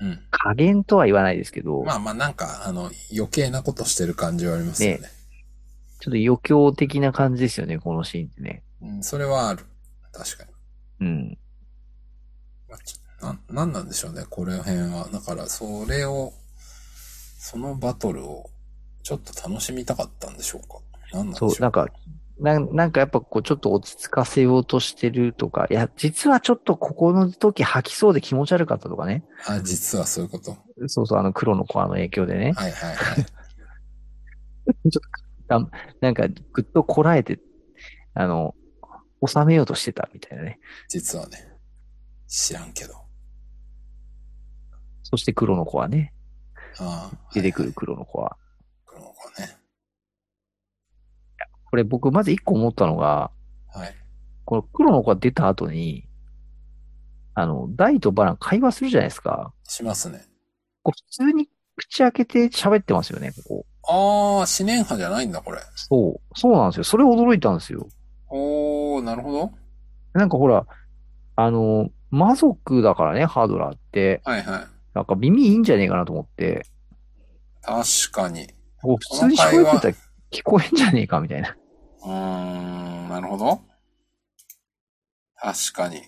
うん。加減とは言わないですけど、まあまあなんか、あの、余計なことしてる感じはありますよね。ちょっと余興的な感じですよね、このシーンってね。うん、それはある。確かに。うん。まあな、なんなんでしょうね、これ辺は。だから、それを、そのバトルを、ちょっと楽しみたかったんでしょうか。なんなんでしょう、そうなんか、なんなんかやっぱこうちょっと落ち着かせようとしてるとか、いや、実はちょっとここの時吐きそうで気持ち悪かったとかね。あ、実はそういうこと。そうそう、あの黒のコアの影響でね。はいはいはい。ちょっとあ、なんかぐっとこらえて、あの、収めようとしてたみたいなね。実はね。知らんけど。そして黒のコアね。ああ。出てくるはいはい黒のコア。この子ね。これ僕まず一個思ったのが、はい。この黒のコア出た後に、あの、ダイとバラン会話するじゃないですか。しますね。こう普通に口開けて喋ってますよね、ここ。ああ、思念派じゃないんだ、これ。そう。そうなんですよ。それ驚いたんですよ。おー、なるほど。なんかほら、あの、魔族だからね、ハードラーって。はいはい。なんか耳いいんじゃねえかなと思って。確かに。こう普通に喋ってたら聞こえんじゃねえかみたいな。うーん、なるほど。確かに。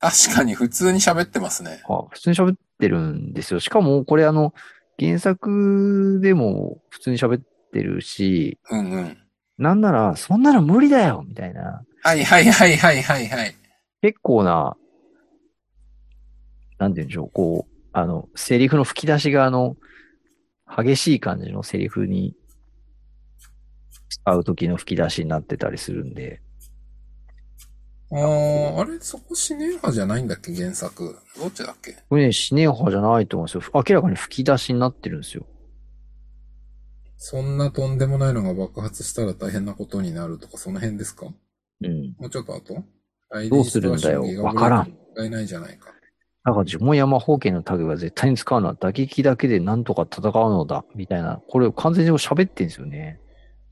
確かに普通に喋ってますね。あ普通に喋ってるんですよ。しかも、これあの、原作でも普通に喋ってるし、うんうん。なんなら、そんなの無理だよみたいな。はいはいはいはいはいはい。結構な、なんて言うんでしょう、こう、あの、セリフの吹き出しがあの、激しい感じのセリフに使う時の吹き出しになってたりするんで、ああ、あれそこシネンハじゃないんだっけ？原作。どっちだっけ？これね、シネンハじゃないと思うんですよ。明らかに吹き出しになってるんですよ。そんなとんでもないのが爆発したら大変なことになるとか、その辺ですか？うん。もうちょっと後？どうするんだよ？わからん。使えないじゃないか。だから呪文山方形のタグが絶対に使うのは打撃だけでなんとか戦うのだ、みたいな。これ完全に喋ってんですよね。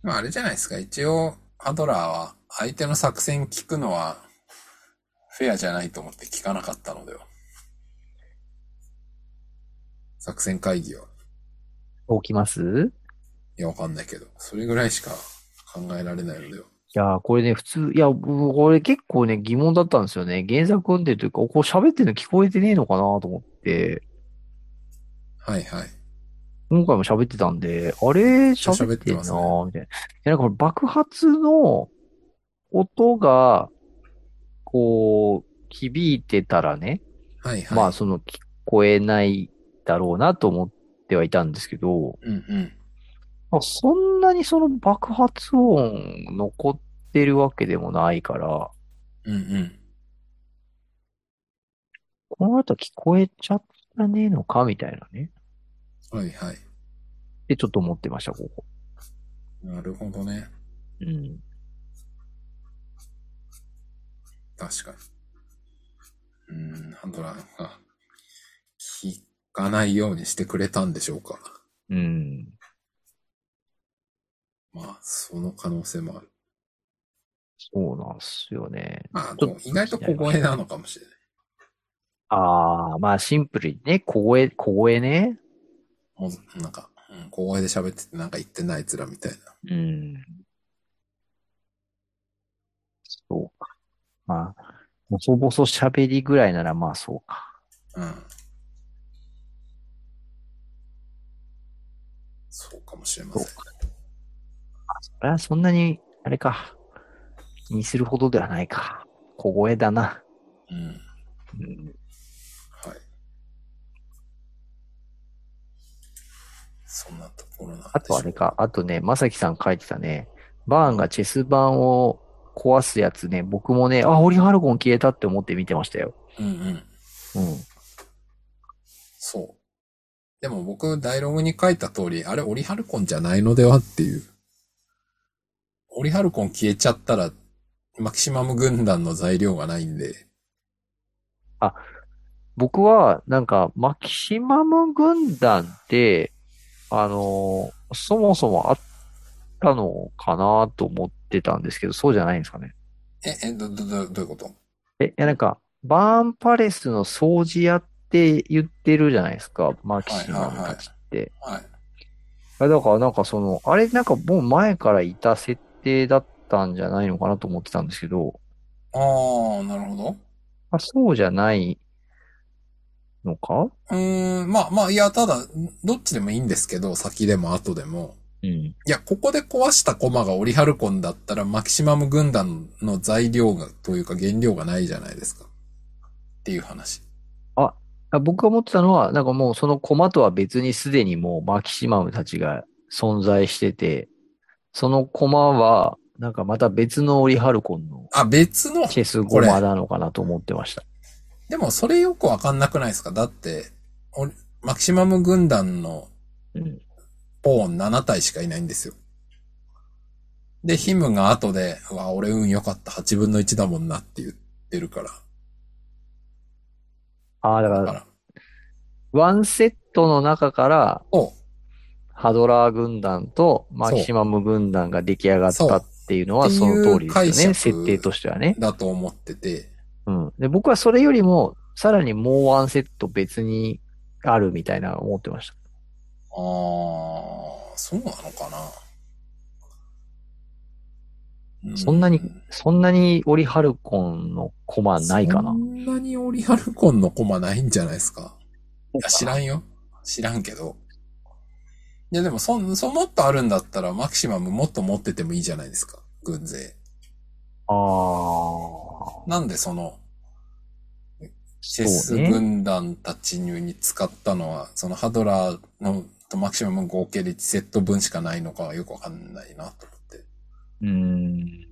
まああれじゃないですか。一応、アドラーは相手の作戦聞くのはフェアじゃないと思って聞かなかったのでは。作戦会議は。起きます？いや、わかんないけど。それぐらいしか考えられないのでは。いやー、これね、普通、いや、僕これ結構ね、疑問だったんですよね。原作読んでるというか、こう喋ってるの聞こえてねえのかなと思って、はいはい。今回も喋ってたんで、あれ喋ってんなみたいな。いや、なんかこれ爆発の音が、こう、響いてたらね、はいはい。まあ、その聞こえないだろうなと思ってはいたんですけど、うんうん。まあそんなにその爆発音残ってるわけでもないから、うんうん。この後聞こえちゃったねえのかみたいなね。はいはい。で、ちょっと思ってました、ここ。なるほどね。うん。確かに。うーん、ハンドラーが聞かないようにしてくれたんでしょうか。うん。まあ、その可能性もある。そうなんすよね。まあ、意外と小声なのかもしれない。ああ、まあシンプルにね、小声、小声ね。もう、なんか、うん、小声で喋っててなんか言ってない奴らみたいな。うん。そうか。まあ、ボソボソ喋りぐらいならまあそうか。うん。そうかもしれません。それはそんなに、あれか。気にするほどではないか。小声だな。うん。うん。はい。そんなところなんあとあれか。あとね、まさきさん書いてたね。バーンがチェス盤を壊すやつね、僕もね、あ、オリハルゴン消えたって思って見てましたよ。うんうん。うん。そう。でも僕、ダイログに書いた通り、あれ、オリハルコンじゃないのではっていう。オリハルコン消えちゃったら、マキシマム軍団の材料がないんで。僕は、なんか、マキシマム軍団って、あのーそもそもあったのかなと思ってたんですけど、そうじゃないんですかね。え、え、ど、ど、ど、どういうこと？え、いや、なんか、バーンパレスの掃除屋って言ってるじゃないですか、マキシマムたちって。はい。あだから、なんかその、あれ、なんかもう前からいた設定だったんじゃないのかなと思ってたんですけど、あー、なるほど。あ、そうじゃないのか？うーん、まあまあ、いや、ただ、どっちでもいいんですけど、先でも後でも。うん。いや、ここで壊したコマがオリハルコンだったら、マキシマム軍団の材料が、というか原料がないじゃないですか。っていう話。あ僕が思ってたのは、なんかもうそのコマとは別にすでにもうマキシマムたちが存在してて、そのコマは、なんかまた別のオリハルコンのあ、別の、チェスゴマなのかなと思ってました。でもそれよくわかんなくないですか？だって、マキシマム軍団のうん。ポーン7体しかいないんですよ。で、ヒムが後で、うわ、俺運良かった。8分の1だもんなって言ってるから。ああ、だか、らら、ワンセットの中から、おハドラー軍団とマキシマム軍団が出来上がったっていうのはその通りですよね。設定としてはね。だと思ってて、うん。で、僕はそれよりも、さらにもうワンセット別にあるみたいな思ってました。あー、そうなのかな。うそんなにそんなにオリハルコンのコマないかなそんなにオリハルコンのコマないんじゃないですか。いや、知らんよ。知らんけど。いや、でも、そん、そ、もっとあるんだったら、マキシマムもっと持っててもいいじゃないですか。軍勢。ああ。なんでその、チェス軍団たちに使ったのは、そのハドラーのとマキシマム合計で1セット分しかないのかはよくわかんないなと思って。うーん。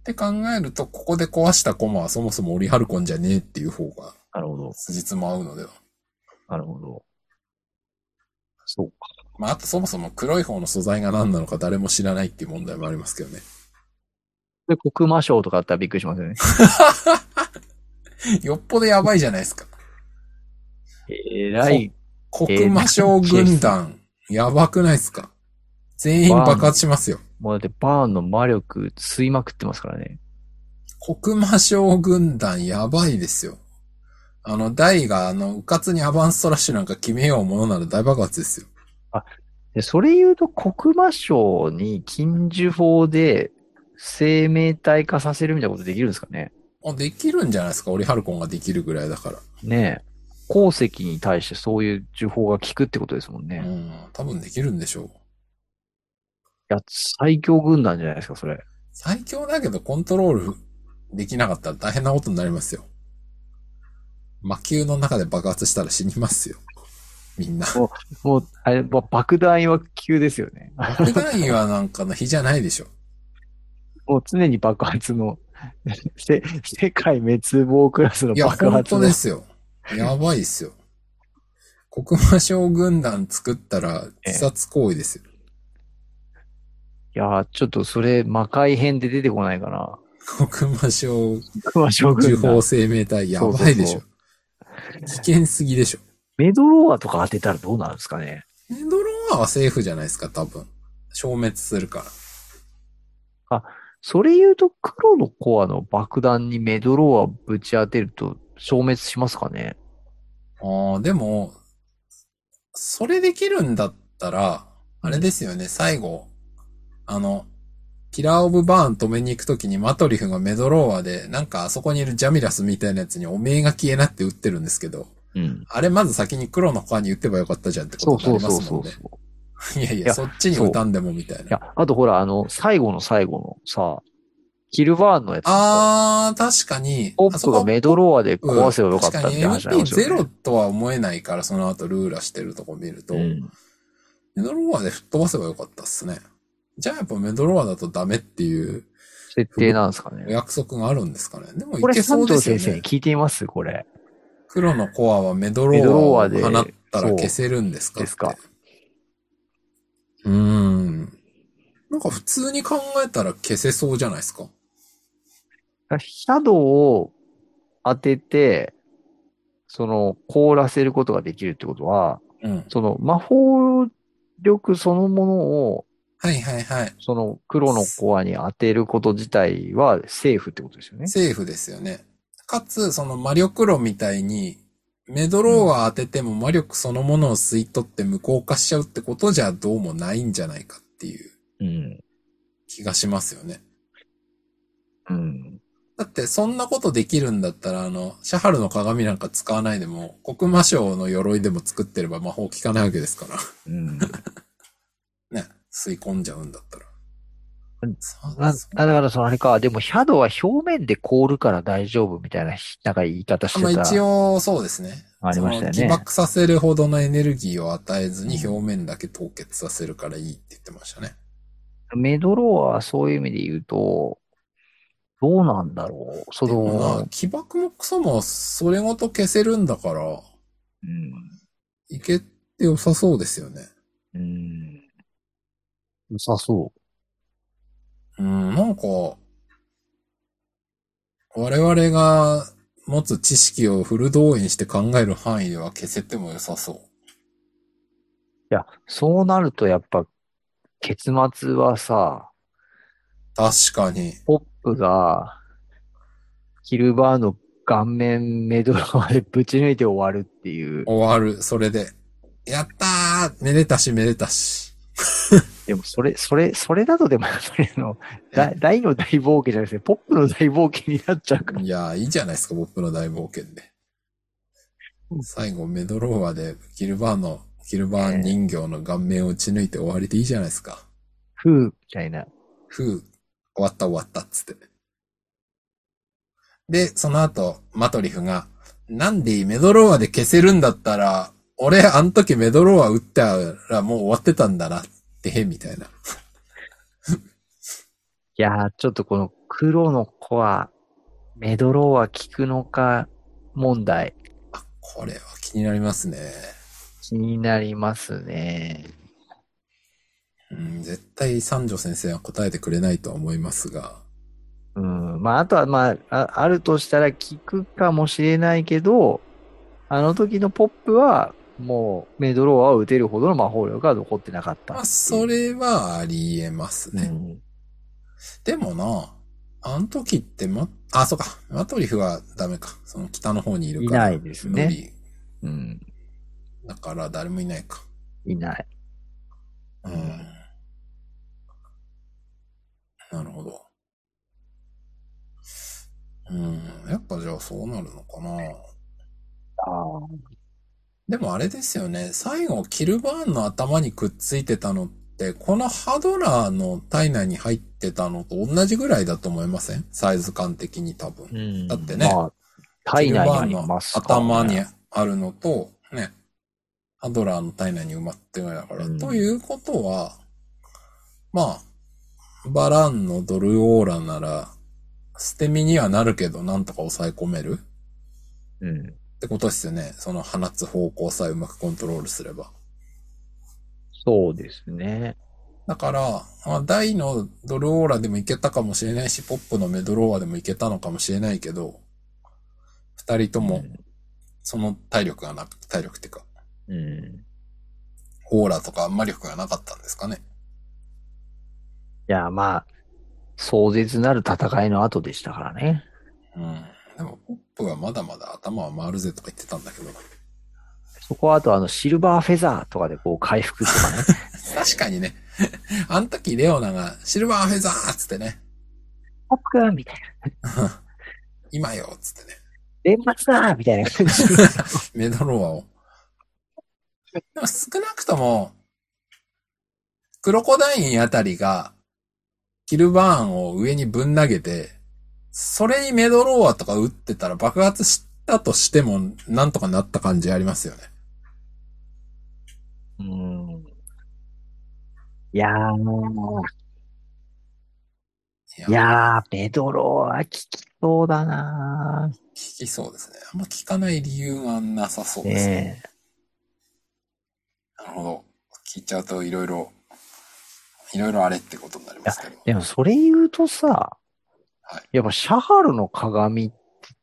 って考えると、ここで壊したコマはそもそもオリハルコンじゃねえっていう方が、なるほど。辻褄合うのでは。なるほど。そうか。まあ、あとそもそも黒い方の素材が何なのか誰も知らないっていう問題もありますけどね。で、黒魔賞とかあったらびっくりしますよね。よっぽどやばいじゃないですか。えらい、黒魔将軍団、やばくないですか？全員爆発しますよ。もうだってバーンの魔力吸いまくってますからね。黒魔将軍団やばいですよ。あの、ダイが、あの、うかつにアバンストラッシュなんか決めようものなら大爆発ですよ。で、それ言うと黒魔賞に禁呪法で生命体化させるみたいなことできるんですかね？あできるんじゃないですか？オリハルコンができるぐらいだから。ねえ。鉱石に対してそういう呪法が効くってことですもんね。いうん、多分できるんでしょう。や、最強軍団じゃないですか、それ。最強だけどコントロールできなかったら大変なことになりますよ。魔球の中で爆発したら死にますよ。みんな。もう、あれ、ば爆弾は級ですよね。爆弾員はなんかの日じゃないでしょ。もう常に爆発の、せ世界滅亡クラスのいや、本爆発の当ですよ。やばいっすよ。黒魔将軍団作ったら自殺行為ですよ。いやー、ちょっとそれ魔界編で出てこないかな。黒魔将熊将呪軍団法。生命体やばいでしょ。危険すぎでしょ。メドローアとか当てたらどうなるんですかね。メドローアはセーフじゃないですか、多分。消滅するから。それ言うと黒のコアの爆弾にメドローアぶち当てると消滅しますかね？ああ、でも、それできるんだったら、あれですよね、最後、あの、キラーオブバーン止めに行くときにマトリフがメドローアで、なんかあそこにいるジャミラスみたいなやつにおめえが消えなって撃ってるんですけど、うん。あれまず先に黒のコアに撃ってばよかったじゃんってそうことになそうそうりますもそう。んね。いや いや、いやそっちに撃たんでもみたいな。いや、あとほら、あの、最後の最後のさ、キルバーンのやつ。あー、確かに。ポップがメドローアでうん壊せばよかったって話ありますよね。MP0 とは思えないから、その後ルーラしてるとこ見ると、うん。メドローアで吹っ飛ばせばよかったっすね。じゃあやっぱメドローアだとダメっていう設定なんですかおね。約束があるんですかね。でもこれ、いけ三そうですよ条先生にね。聞いてみます？これ。黒のコアはメドローアを放ったら消せるんですかですかうーん。なんか普通に考えたら消せそうじゃないですか。シャドウを当てて、その、凍らせることができるってことは、うん。その魔法力そのものを、はいはいはい。その黒のコアに当てること自体はセーフってことですよね。セーフですよね。かつ、その魔力炉みたいに、メドローア当てても魔力そのものを吸い取って無効化しちゃうってことじゃどうもないんじゃないかっていううん。気がしますよね。うん。だって、そんなことできるんだったら、あの、シャハルの鏡なんか使わないでも、黒魔将の鎧でも作ってれば魔法効かないわけですから。うん。ね。吸い込んじゃうんだったら。な、そうだからそのあれか、でもシャドウは表面で凍るから大丈夫みたいな、なんか言い方してた。まあ一応、そうですね。ありましたよね起爆させるほどのエネルギーを与えずに表面だけ凍結させるからいいって言ってましたね。メドローはそういう意味で言うと、どうなんだろう。その、起爆もクソもそれごと消せるんだから、うん。いけって良さそうですよね。うん。良さそうん、なんか、我々が持つ知識をフル動員して考える範囲では消せても良さそう。う。いや、そうなるとやっぱ、結末はさ、確かに。ポップが、キルバーの顔面メドローでぶち抜いて終わるっていう。終わる。それで。やったーめでたしめでたし。でもそれ、それ、それだとでもやっぱりあの、大大の大冒険じゃないですね。ポップの大冒険になっちゃうから。いやー、いいじゃないですか、僕の大冒険で。最後、メドローアでキルバーの、キルバーン人形の顔面を打ち抜いて終わりでいいじゃないですか。ふう、みたいな。ふう、終わった終わったっつって。で、その後、マトリフが、なんでメドローアで消せるんだったら、俺、あの時メドローア打ったらもう終わってたんだなって、みたいな。いやー、ちょっとこの黒の子は、メドローは効くのか問題、あ、これは気になりますね。気になりますね。うん、絶対三女先生は答えてくれないとは思いますが。うん。まあ、あとは、まあ、あ、あるとしたら効くかもしれないけど、あの時のポップは、もう、メドローアを打てるほどの魔法力が残ってなかったまあ。それはありえますね。うん。でもな、あの時ってま、あ、そうか。マトリフはダメか。その北の方にいるから。いないですねうん。だから誰もいないか。いない。うん。なるほど。うん。やっぱじゃあそうなるのかな。ああ。でもあれですよね。最後、キルバーンの頭にくっついてたのって、このハドラーの体内に入ってたのと同じぐらいだと思いません？サイズ感的に多分。うん。だってねまあ、体内にありますね頭にあるのと、ね、ハドラーの体内に埋まってるだから。うんということは、まあ、バランのドルオーラなら、捨て身にはなるけど、なんとか抑え込めるうん。ってことですよね。その放つ方向さえうまくコントロールすれば。そうですね。だから、まあ、大のドルオーラでもいけたかもしれないし、ポップのメドローアでもいけたのかもしれないけど、二人とも、その体力がなく、体力っていうか、うん。うん。オーラとかあんまり力がなかったんですかね。いや、まあ、壮絶なる戦いの後でしたからね。うん。でも、ポップはまだまだ頭は回るぜとか言ってたんだけどな。そこはあとあの、シルバーフェザーとかでこう回復とかね。確かにね。あの時レオナがシルバーフェザーっつってね。ポップ君みたいな。今よっつってね。連発だみたいな感じ。メドローアを。でも少なくとも、クロコダインあたりが、キルバーンを上にぶん投げて、それにメドローアとか撃ってたら爆発したとしても、なんとかなった感じありますよね。うん。いやー、いやいやー、ベドローは効きそうだな聞きそうですね。あんま聞かない理由がなさそうーですね。ねなるほど。聞いちゃうといろいろ、いろいろあれってことになりますけど。でもそれ言うとさ、はいやっぱシャハルの鏡って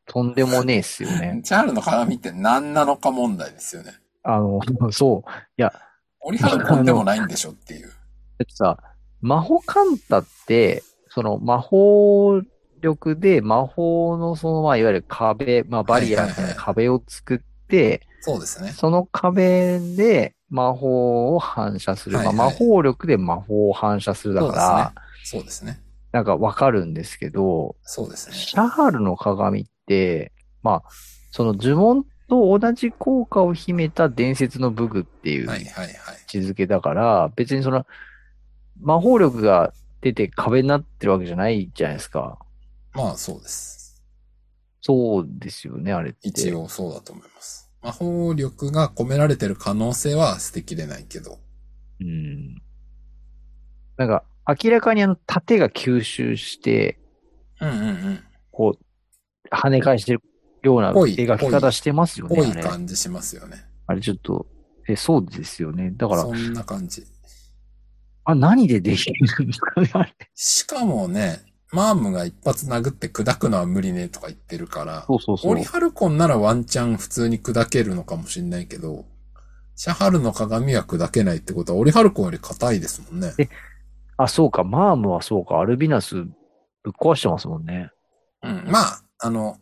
とんでもねえっすよね。チャールの鏡って何なのか問題ですよね。あの、そう。いや、オリハルコンでもないんでしょっていう。だってさ、魔法カンタって、その魔法力で魔法のその、まあ、いわゆる壁、まあ、バリアみたいな壁を作って、そうですね。その壁で魔法を反射する。はいはいまあ、魔法力で魔法を反射するだから、そうですね。なんかわかるんですけど、そうですね。シャハルの鏡って、まあ、その呪文と同じ効果を秘めた伝説の武具っていう位はいはいはい。置づけだから、別にその、魔法力が出て壁になってるわけじゃないじゃないですか。まあそうです。そうですよね、あれって。一応そうだと思います。魔法力が込められてる可能性は捨てきれないけど。うん。なんか、明らかにあの、盾が吸収して、うんうんうん。こう、跳ね返してるような描き方してますよね、ぽい。感じしますよね。あれちょっと、え、そうですよね。だからそ、んな感じ。あ、何でできるんですかね、あれ。しかもね、マームが一発殴って砕くのは無理ねとか言ってるから、そうそうそうオリ。ハルコンならワンチャン普通に砕けるのかもしれないけど、シャハルの鏡は砕けないってことは、オリハルコンより硬いですもんね。あ、そうか、マームはそうか、アルビナスぶっ壊してますもんね。うん。まあ、あの、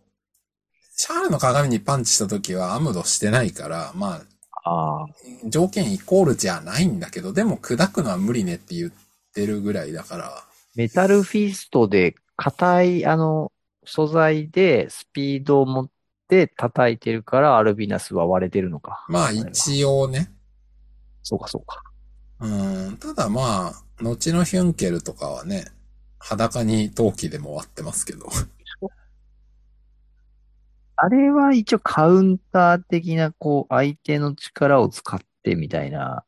シャハルの鏡にパンチした時はアムドしてないから、まあ、ああ、条件イコールじゃないんだけど、でも砕くのは無理ねって言ってるぐらいだから、メタルフィストで硬い、あの、素材でスピードを持って叩いてるから、アルビナスは割れてるのか。まあ一応ね、そうか、そうか。うん、ただまあ、後のヒュンケルとかはね、裸に陶器でも割ってますけど。あれは一応カウンター的な、こう、相手の力を使ってみたいな、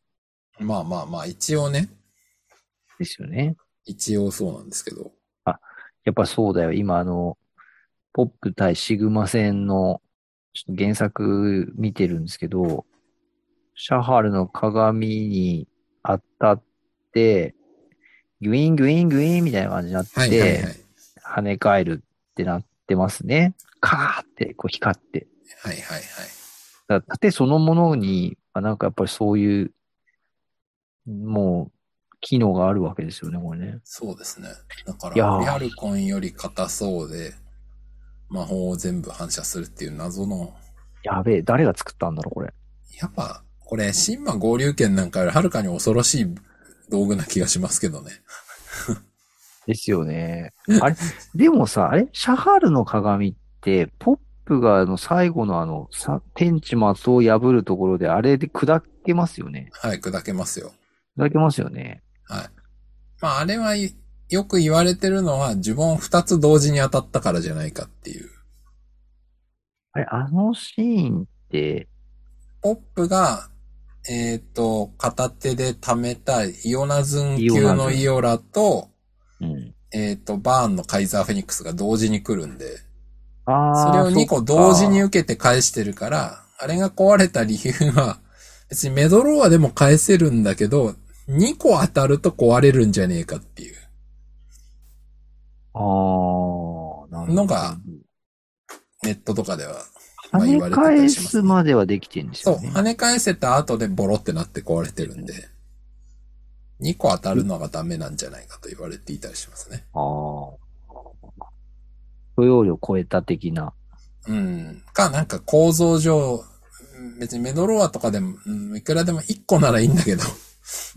まあまあまあ、一応ね、ですよね。一応そうなんですけど。やっぱそうだよ。今あの、ポップ対シグマ戦の、ちょっと原作見てるんですけど、シャハルの鏡に当たって、グイーングイーングイーンみたいな感じになって、はいはいはい。跳ね返るってなってますね。カーってこう光って。はいはいはい。だ盾そのものに、あなんかやっぱりそういう、もう、機能があるわけですよね、これね。そうですね。だから、リアルコンより硬そうで、魔法を全部反射するっていう謎の、やべえ、誰が作ったんだろう、これ。やっぱ、これ、神魔合流剣なんかよりはるかに恐ろしい道具な気がしますけどね。ですよね。あれ、でもさ、あれ？シャハールの鏡って、ポップがあの最後のあの、さ、天地末を破るところで、あれで砕けますよね。はい、砕けますよ。砕けますよね。はい。まあ、あれはいよく言われてるのは、呪文二つ同時に当たったからじゃないかっていう。あれ、あのシーンって、ポップが、えっ、と、片手で溜めたイオナズン級のイオラと、うん。えっ、と、バーンのカイザーフェニックスが同時に来るんで。それを2個同時に受けて返してるから、あれが壊れた理由は、別にメドローアでも返せるんだけど、2個当たると壊れるんじゃねえかっていう。ああ、なるほど。のがネットとかでは、跳ね返すまではできてるんですそう、よね。跳ね返せた後でボロってなって壊れてるんで、2個当たるのがダメなんじゃないかと言われていたりしますね。ああ。許容量超えた的な。うん。か、なんか構造上、別にメドローアとかでも、うん、いくらでも1個ならいいんだけど、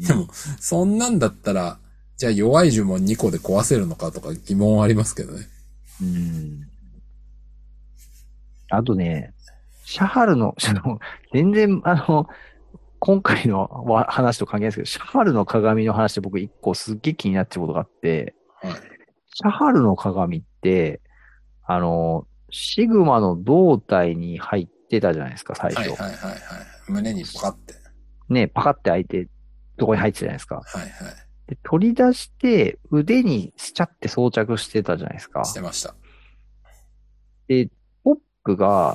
でも、そんなんだったら、じゃあ弱い呪文2個で壊せるのかとか疑問はありますけどね。うん。あとね、シャハル の、全然、あの、今回のわ話と関係ないですけど、シャハルの鏡の話で僕一個すっげえ気になってることがあって、はい。シャハルの鏡って、あの、シグマの胴体に入ってたじゃないですか、最初。はいはいはいはい。胸にポカって。ね、パカって開いて、どこに入ってたじゃないですか。はいはで、取り出して、腕にスチャって装着してたじゃないですかい。し。てました。で、ポップが、あ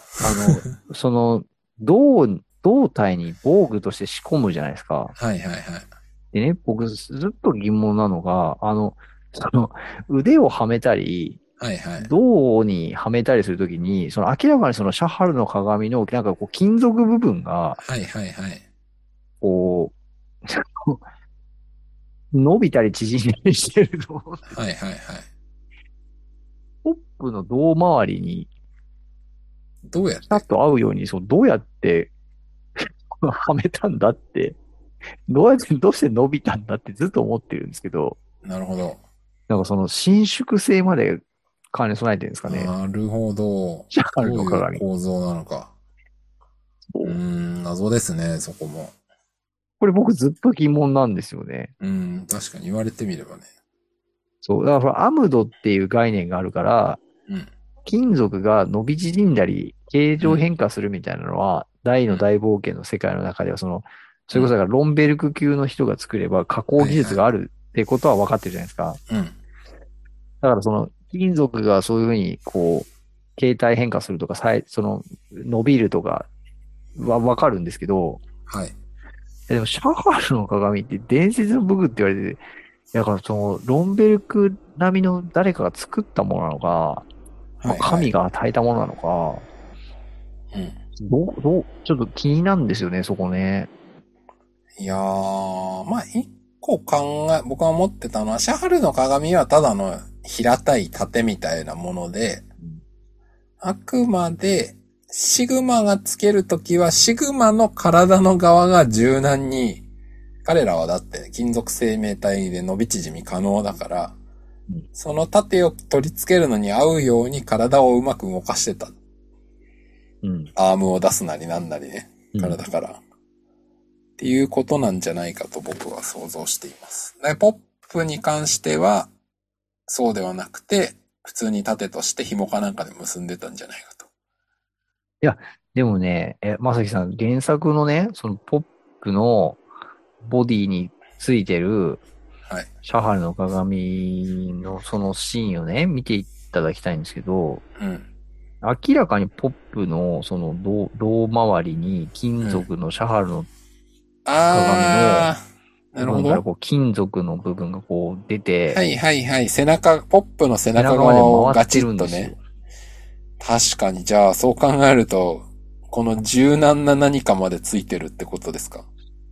の、その、胴、胴体に防具として仕込むじゃないですか。はいはいはい。でね、僕ずっと疑問なのが、あの、その、腕をはめたり、はいはい。胴にはめたりするときに、その明らかにそのシャハルの鏡の、なんかこう金属部分が、はいはいはい。こう、伸びたり縮んだりしてると、はいはいはい。ポップの胴周りに、どうやって？ピタッと合うように、そう、どうやって、はめたんだって、どうやって、どうして伸びたんだってずっと思ってるんですけど、なるほど。なんかその伸縮性まで兼ね備えてるんですかね。なるほど。シャハどういう。構造なのか。うーん、謎ですね、そこも。これ僕ずっと疑問なんですよね。うん、確かに言われてみればね。そう。だからアムドっていう概念があるから、うん。金属が伸び縮んだり、形状変化するみたいなのは、大の大冒険の世界の中では、その、それこそだからロンベルク級の人が作れば加工技術があるってことは分かってるじゃないですか。うん。だからその、金属がそういうふうに、こう、形態変化するとか、その、伸びるとかは分かるんですけど、はい。でも、シャハルの鏡って伝説の武具って言われてて、だからその、ロンベルク並みの誰かが作ったものなのか、まあ、神が与えたものなのか、うん。どう、どう、ちょっと気になるんですよね、そこね。いやー、まあ、一個考え、僕が思ってたのは、シャハルの鏡はただの平たい盾みたいなもので、あくまで、シグマがつけるときは、シグマの体の側が柔軟に、彼らはだって金属生命体で伸び縮み可能だからうん、その盾を取り付けるのに合うように体をうまく動かしてた。うん。アームを出すなりなんなりね。うん体から。っていうことなんじゃないかと僕は想像しています。でポップに関しては、そうではなくて、普通に盾として紐かなんかで結んでたんじゃないかと。でもね、え、まさきさん、原作のね、そのポップのボディについてるはい。シャハルの鏡のそのシーンをね、見ていただきたいんですけど、うん。明らかにポップのその胴胴周りに金属のシャハルのあー、なるほど。こう金属の部分がこう出て、はいはいはい。背中、ポップの背中背中まで側をガ回ってチッとるんですよね。。確かに、じゃあそう考えると、この柔軟な何かまでついてるってことですか？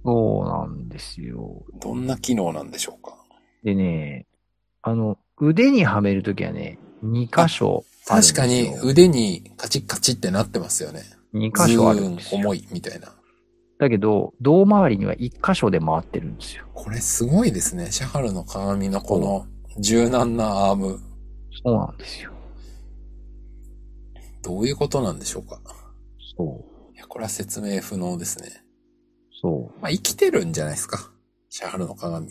そうなんですよ。どんな機能なんでしょうか？でね、あの、腕にはめるときはね、2箇所。確かに腕にカチッカチってなってますよね。2ズ箇所あるんですよ。重いみたいな。だけど、胴回りには1箇所で回ってるんですよ。これすごいですね。シャハルの鏡のこの柔軟なアーム。そうなんですよ。どういうことなんでしょうか？そう。いや、これは説明不能ですね。そう。まあ、生きてるんじゃないですか。シャハルの鏡。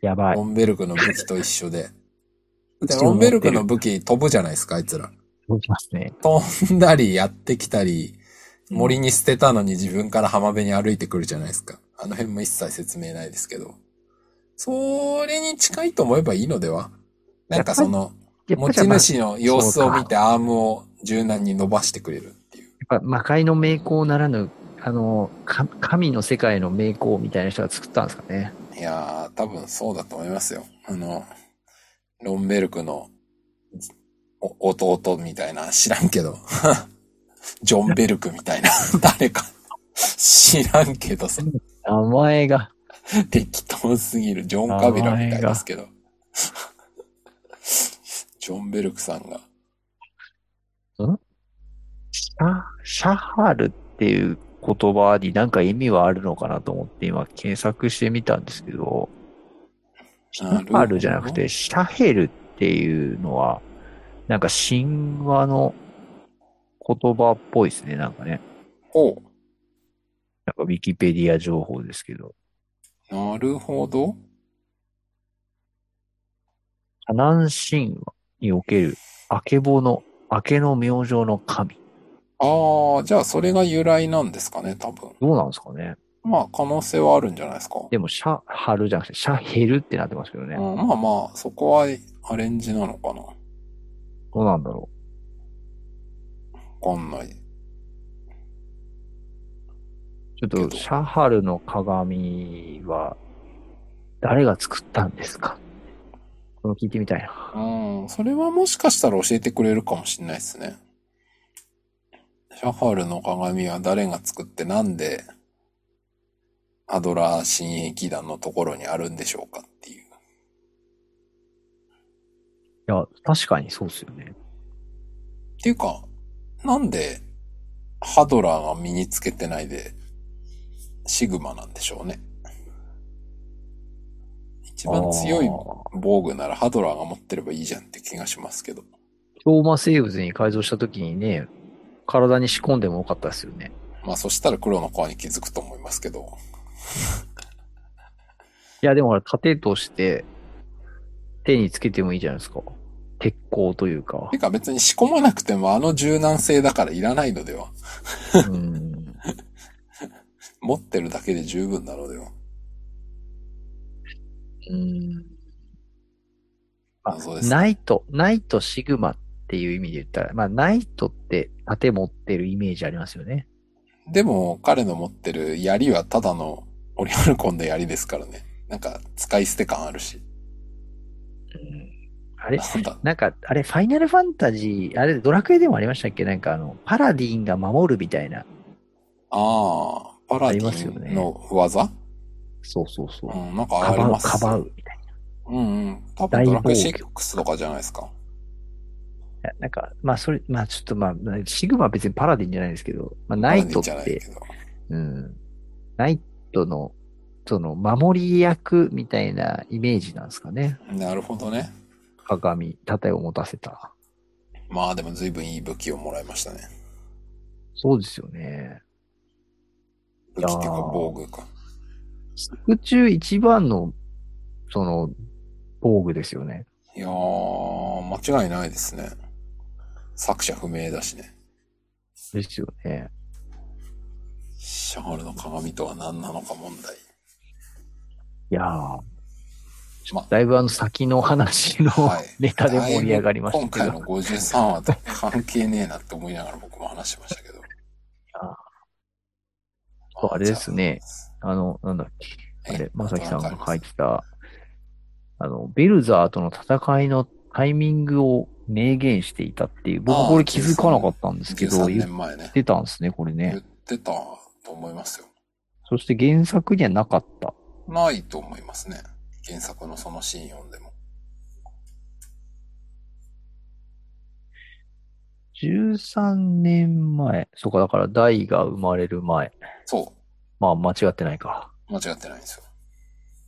やばいロ。ンベルクの武器と一緒で。で、ロンベルクの武器飛ぶじゃないですか、あいつら。動きますね。飛んだりやってきたり、森に捨てたのに自分から浜辺に歩いてくるじゃないですか。あの辺も一切説明ないですけど。それに近いと思えばいいのでは？なんかその、持ち主の様子を見てアームを柔軟に伸ばしてくれるっていう。やっぱ魔界の名工ならぬ、あの、か神の世界の名工みたいな人が作ったんですかね。いやー、多分そうだと思いますよ。あの、ロンベルクのお弟みたいな、知らんけど。ジョンベルクみたいな、誰か。知らんけどさ、名前が。適当すぎる。ジョン・カビラみたいですけど。ジョン・ベルクさんが。シャ、シャハルっていう言葉になんか意味はあるのかなと思って今検索してみたんですけど、シャハルじゃなくてシャヘルっていうのは、なんか神話の言葉っぽいですね、なんかね。おうなんかウィキペディア情報ですけど。なるほど。カナン神話におけるアケボの、アケの明星の神。ああ、じゃあそれが由来なんですかね、多分。どうなんですかねまあ、可能性はあるんじゃないですか。でも、シャハルじゃなくて、シャヘルってなってますけどね。うん、まあまあ、そこはアレンジなのかな。どうなんだろわかんない。う。ちょっと、シャハルの鏡は、誰が作ったんですか？これ聞いてみたいな。うん、それはもしかしたら教えてくれるかもしれないですね。シャハルの鏡は誰が作ってなんで、アドラー新駅団のところにあるんでしょうかっていう。いや、確かにそうですよね。っていうか、なんで、ハドラーが身につけてないで、シグマなんでしょうね。一番強い防具ならハドラーが持ってればいいじゃんって気がしますけど。氷魔生物に改造した時にね、体に仕込んでもよかったですよね。まあそしたら黒の皮に気づくと思いますけど。いや、でもほら、盾として、手につけてもいいじゃないですか。鉄鋼というかて。か別に仕込まなくてもあの柔軟性だからいらないのでは。うん。持ってるだけで十分なのでは。うん。あそうですナイト、ナイト、シグマっていう意味で言ったら、まあ、ナイトって盾持ってるイメージありますよね。でも彼の持ってる槍はただのオリアルコンの槍ですからね。なんか使い捨て感あるし。うん。あれなんだ？なんか、あれ、ファイナルファンタジー、あれ、ドラクエでもありましたっけ？なんか、あの、パラディンが守るみたいな。ああ、パラディンの技？そうそうそう。うん、なんかかばう、あります。かばうみたいうんうん。多分ドラクエ大防6とかじゃないですか。な。なんか、まあ、それ、まあ、ちょっとまあ、シグマは別にパラディンじゃないですけど、まあ、ナイトって。うん。ナイトの、その、守り役みたいなイメージなんですかね。なるほどね。鏡、盾を持たせた。まあでも随分いい武器をもらいましたね。そうですよね。武器っていうか防具か。宇宙一番の、その、防具ですよね。いやー、間違いないですね。作者不明だしね。ですよね。シャールの鏡とは何なのか問題。いやー、まあだいぶあの先の話のはい ネタで盛り上がりましたけど。今回の53話と関係ねえなって思いながら僕も話しましたけど。そうあれですね。あの、なんだっけ。あれ、まさきさんが書いてた、あの、ベルザーとの戦いのタイミングを明言していたっていう、僕これ気づかなかったんですけど、13言っ年前ね。てたんですね、これ言っね。てたと思いますよ。そして原作にはなかった。ないと思いますね。原作のそのシーン読んでも。13年前。そうか、だからダイが生まれる前。そまあ、間違ってないか。う。間違ってないんですよ。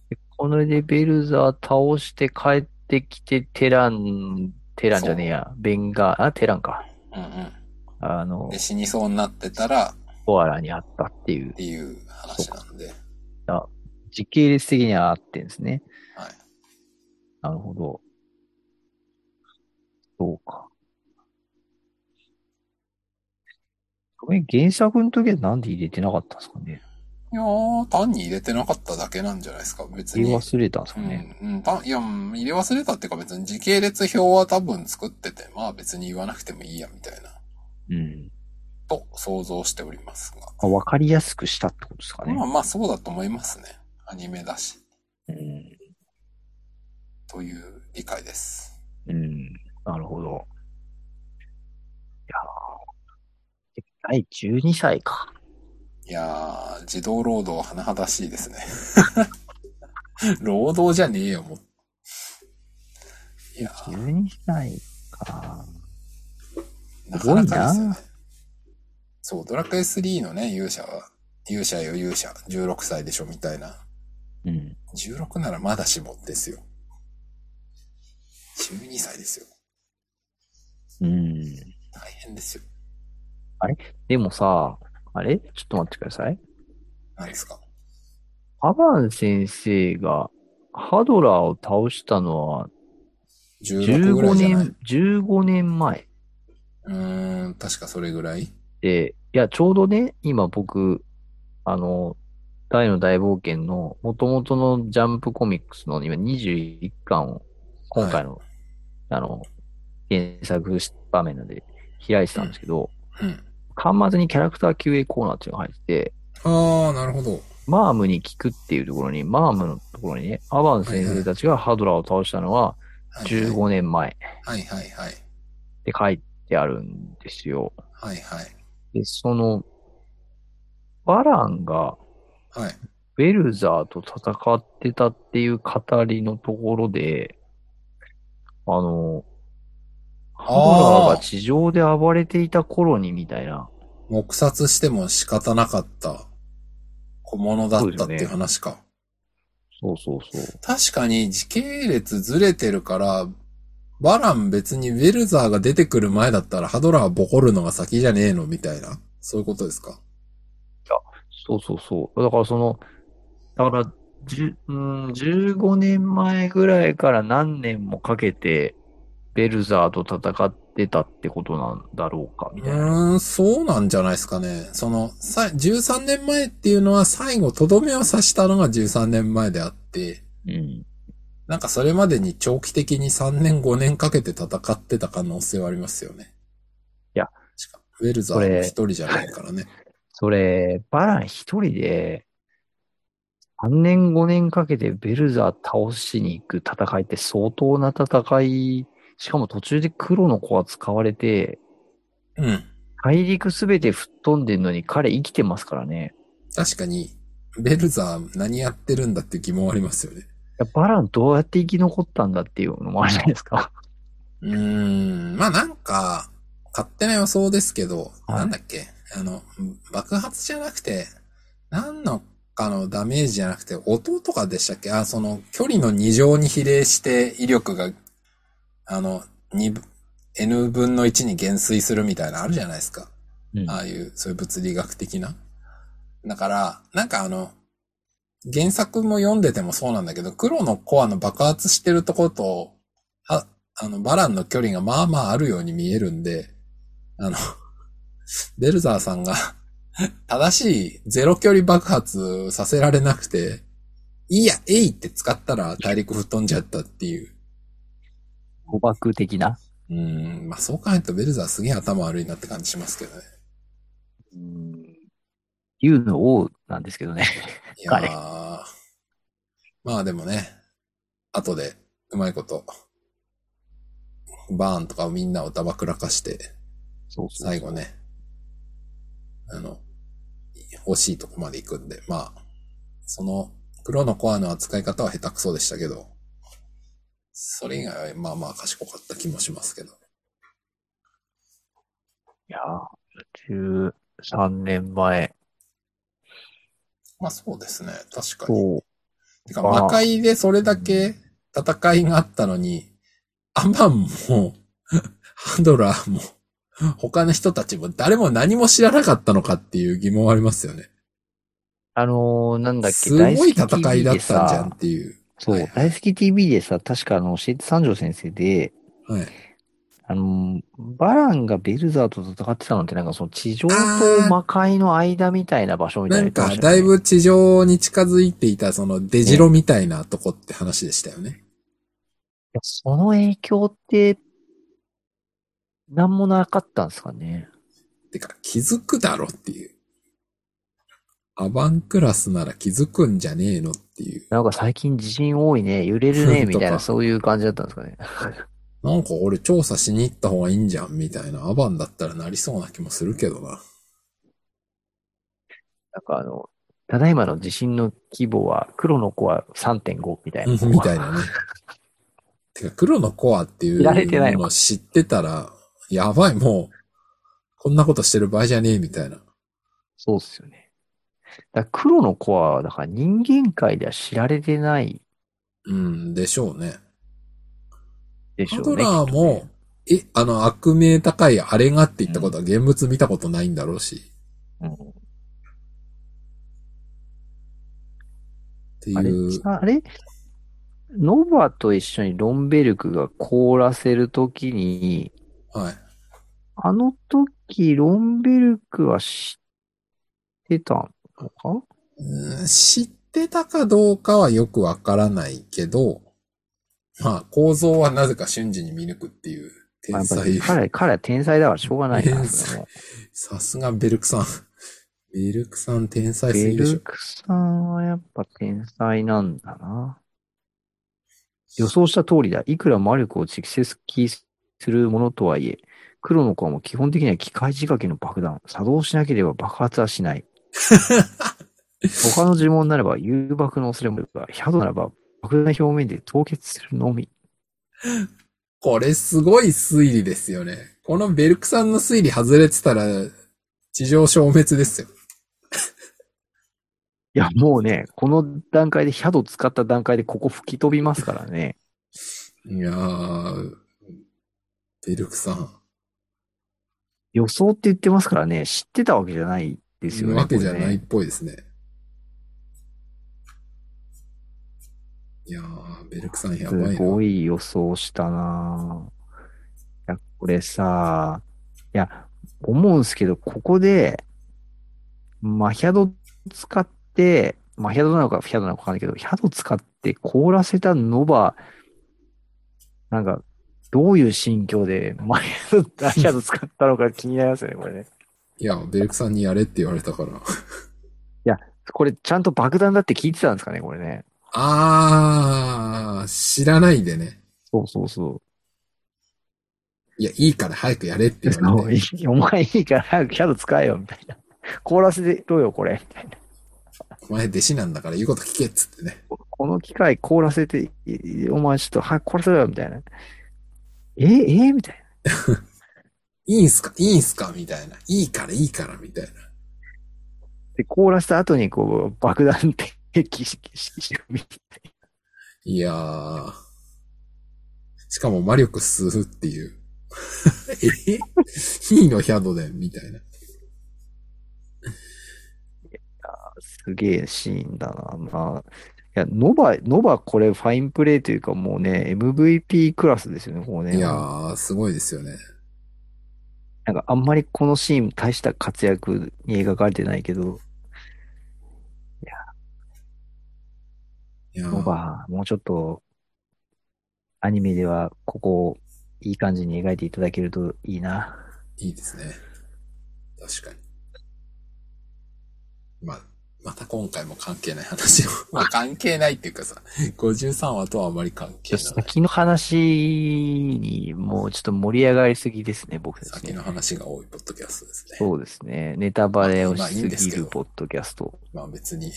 でこれでベルザー倒して帰ってきて、テラン、テランじゃねえや。ベンガー、あ、テランか。うんうん。あので、、死にそうになってたら、っコアラにあったっていう。ていう話なんで。時系列的にはあってんですね。はい。なるほど。そうか。これ原作の時はなんで入れてなかったんですかねいやー、単に入れてなかっただけなんじゃないですか。別に。入れ忘れたんですかうね、ん、うん、たいや、うん入れ忘れたっていうか別に時系列表は多分作ってて、まあ別に言わなくてもいいや、みたいな、うん。と想像しておりますが。あわかりやすくしたってことですかね。まあまあそうだと思いますね。アニメだし、うん。という理解です。うん。なるほど。いやー第12歳か。いやー、児童労働甚だしいですね。労働じゃねえよ、もう。いやー、12歳か。なかなかですよね。そう、ドラクエ3のね、勇者は、勇者よ勇者、16歳でしょ、みたいな。うん。16ならまだしもですよ。12歳ですよ。うん。大変ですよ。でもさ、あれ？ちょっと待ってください。何ですか？アバン先生がハドラーを倒したのは ?16 ぐら15いじゃない？年、15年前うーん、確かそれぐらい？で、いや、ちょうどね、今僕、あの、大の大冒険の元々のジャンプコミックスの今21巻を今回の、あの、原作場面なんで開いてたんですけど、うん。端末にキャラクター QA コーナーっていうのが入ってて、ああ、なるほど。マームに聞くっていうところに、マームのところにね、アバン先生たちがハドラーを倒したのははい15年前はいはいはい。って書いてあるんですよ。はいはい。で、その、バランがはい。ベルザーと戦ってたっていう語りのところで、あの、ハドラーが地上で暴れていた頃にみたいな、黙殺しても仕方なかった小物だったっていう話か。そうそうそう。確かに時系列ずれてるから、バラン別にウェルザーが出てくる前だったらハドラーボコるのが先じゃねえのみたいな。そういうことですか？そうそうそう。だからその、だから、うん、15年前ぐらいから何年もかけて、ベルザーと戦ってたってことなんだろうか、みうたいな。ーん、そうなんじゃないですかね。その、さ、13年前っていうのは最後、とどめを刺したのが13年前であって、うん。なんかそれまでに長期的に3年5年かけて戦ってた可能性はありますよね。いやしかウェルザーも一人じゃないからね。それ、バラン一人で、3年5年かけてベルザー倒しに行く戦いって相当な戦い、しかも途中で黒の子が使われて、うん。大陸すべて吹っ飛んでんのに彼生きてますからね。確かに、ベルザー何やってるんだっていう疑問ありますよね。いやバランどうやって生き残ったんだっていうのもあるじゃないですか。うーん。まあなんか、勝手な予想ですけど、はいなんだっけあの、爆発じゃなくて、何のかのダメージじゃなくて、音とかでしたっけ？あ、その、距離の2乗に比例して威力が、あの、2分、N 分の1に減衰するみたいなのあるじゃないですか。うんああいう、そういう物理学的な。だから、なんかあの、原作も読んでてもそうなんだけど、黒のコアの爆発してるところと、あ、あの、バランの距離がまあまああるように見えるんで、あの、ベルザーさんが 正しいゼロ距離爆発させられなくて、いいや、えいって使ったら大陸吹っ飛んじゃったっていう。誤爆的な。うーん、まあそう考えるとベルザーすげえ頭悪いなって感じしますけどね。うん。竜の王なんですけどね。いやー。まあでもね、後でうまいこと、バーンとかをみんなをダバくらかして、そうそう。最後ね、あの、欲しいとこまで行くんで、まあ、その黒のコアの扱い方は下手くそでしたけど、それ以外はまあまあ賢かった気もしますけど。いやー、13年前。まあそうですね、確かに。てか、まあ魔界でそれだけ戦いがあったのに、アマンも、ハドラーも、他の人たちも誰も何も知らなかったのかっていう疑問はありますよね。あのー、なんだっけ、すごい戦いだったんじゃんさっていう。そう、はい大好き TV でさ、確かあの、教えて三条先生で、はい。あのー、バランがベルザーと戦ってたのってなんかその地上と魔界の間みたいな場所みたいななんか。だいぶ地上に近づいていた、その、出城みたいなとこって話でしたよね。その影響って、なんもなかったんですかね。てか、気づくだろっていう。アバンクラスなら気づくんじゃねえのっていう。なんか最近地震多いね、揺れるね、みたいな、そういう感じだったんですかね。なんか俺調査しに行った方がいいんじゃんみたいな。アバンだったらなりそうな気もするけどな。なんかあの、ただいまの地震の規模は、黒の子は3.5みたいな。うんみたいなね。てか、黒のコアっていうのを知ってたら、やばい、もう、こんなことしてる場合じゃねえ、みたいな。そうっすよね。だから黒の子は、だから人間界では知られてないうん、でしょうね。でしょうね。ハドラーも、え、あの、悪名高いあれがって言ったことは現物見たことないんだろうし。うんってあれいう。あれノバと一緒にロンベルクが凍らせるときに、はい。あの時、ロンベルクは知ってたのか？うん知ってたかどうかはよくわからないけど、まあ、構造はなぜか瞬時に見抜くっていう天やっぱり才。彼、彼は天才だからしょうがないな。さすがベルクさん。ベルクさん天才すベぎでしょル。クさんはやっぱ天才なんだな。予想した通りだ。いくら魔力を蓄積するものとはいえ、黒の子はもう基本的には機械仕掛けの爆弾。作動しなければ爆発はしない。他の呪文ならば誘爆の恐れもあるが、ヒャドならば爆弾表面で凍結するのみ。これすごい推理ですよね。このベルクさんの推理外れてたら、地上消滅ですよ。いや、もうね、この段階でヒャド使った段階でここ吹き飛びますからね。いやー、ベルクさん。予想って言ってますからね、知ってたわけじゃないですよね。わけじゃないっぽいですね。いやー、ベルクさんやばいな。すごい予想したなぁいや、これさ、いや、思うんすけど、ここで、マヒャド使って、マヒャドなのかフィャドなのかわかんないけど、ヒャド使って凍らせたノバ、なんか、どういう心境でマヒャド、マヒャド使ったのか気になりますよね、これね。いや、ベルクさんにやれって言われたから。これちゃんと爆弾だって聞いてたんですかね、これね。あー、知らないでね。そうそうそう。いや、いいから早くやれって言われて。いいお前いいから早くキャド使えよ、みたいな。凍らせろよ、これ、みたいな。お前弟子なんだから言うこと聞けっつってね。この機械凍らせて、いお前ちょっと早く凍らせろよ、みたいな。ええみたいな。いいんすか？いいんすか？みたいな。いいからいいからみたいな。で、凍らせた後にこう、爆弾ってきし、し、し、みいやー。しかも魔力吸うっていう。え？いいのヒャドでみたいな。すげえシーンだな。まあ、いや、ノバ、ノバこれファインプレーというかもうね、MVP クラスですよね、こうね。いやー、すごいですよね。なんかあんまりこのシーン大した活躍に描かれてないけど、いやーノバ、もうちょっと、アニメではここをいい感じに描いていただけるといいな。いいですね。確かに。まあ、また今回も関係ない話を。まあ関係ないっていうかさ、53話とはあまり関係ない。先の話にもうちょっと盛り上がりすぎですね、僕たちね。先の話が多いポッドキャストですね。そうですね。ネタバレをしすぎるポッドキャスト。まあ別に、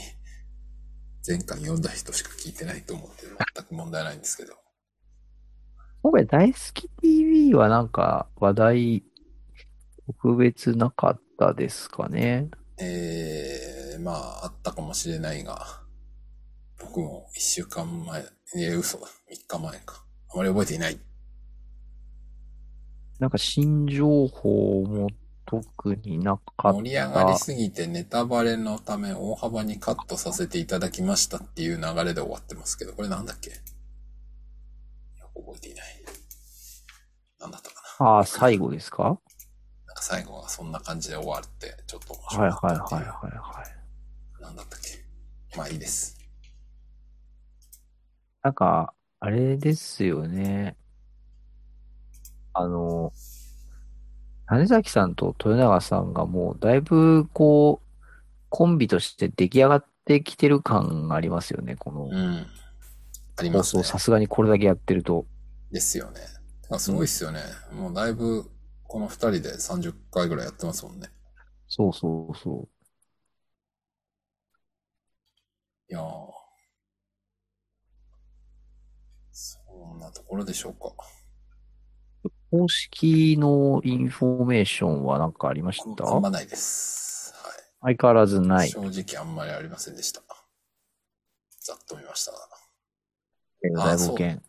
前回読んだ人しか聞いてないと思って全く問題ないんですけど。今回大好き TV はなんか話題特別なかったですかね？えー、まああったかもしれないが、僕も一週間前、いや嘘だ、3日前か。あまり覚えていない。なんか新情報も特になかっ盛り上がりすぎてネタバレのため大幅にカットさせていただきましたっていう流れで終わってますけど、これなんだっけ？よく覚えていない。なんだったかな？ああ、最後ですか？なんか最後はそんな感じで終わって、ちょっと面はい白はいはいかったっていう。はいはい。なんだったっけまあいいです。なんか、あれですよね。あの、種崎さんと豊永さんがもうだいぶこう、コンビとして出来上がってきてる感がありますよね、このうん。あり放ますね送。さすがにこれだけやってると。ですよね。あすごいっすよね。もうだいぶ、この二人で30回ぐらいやってますもんね。そうそうそう。いやー。そんなところでしょうか。公式のインフォメーションは何かありました？あんまないです。は相変わらずい。ない。正直あんまりありませんでした。ざっと見ました。大冒険。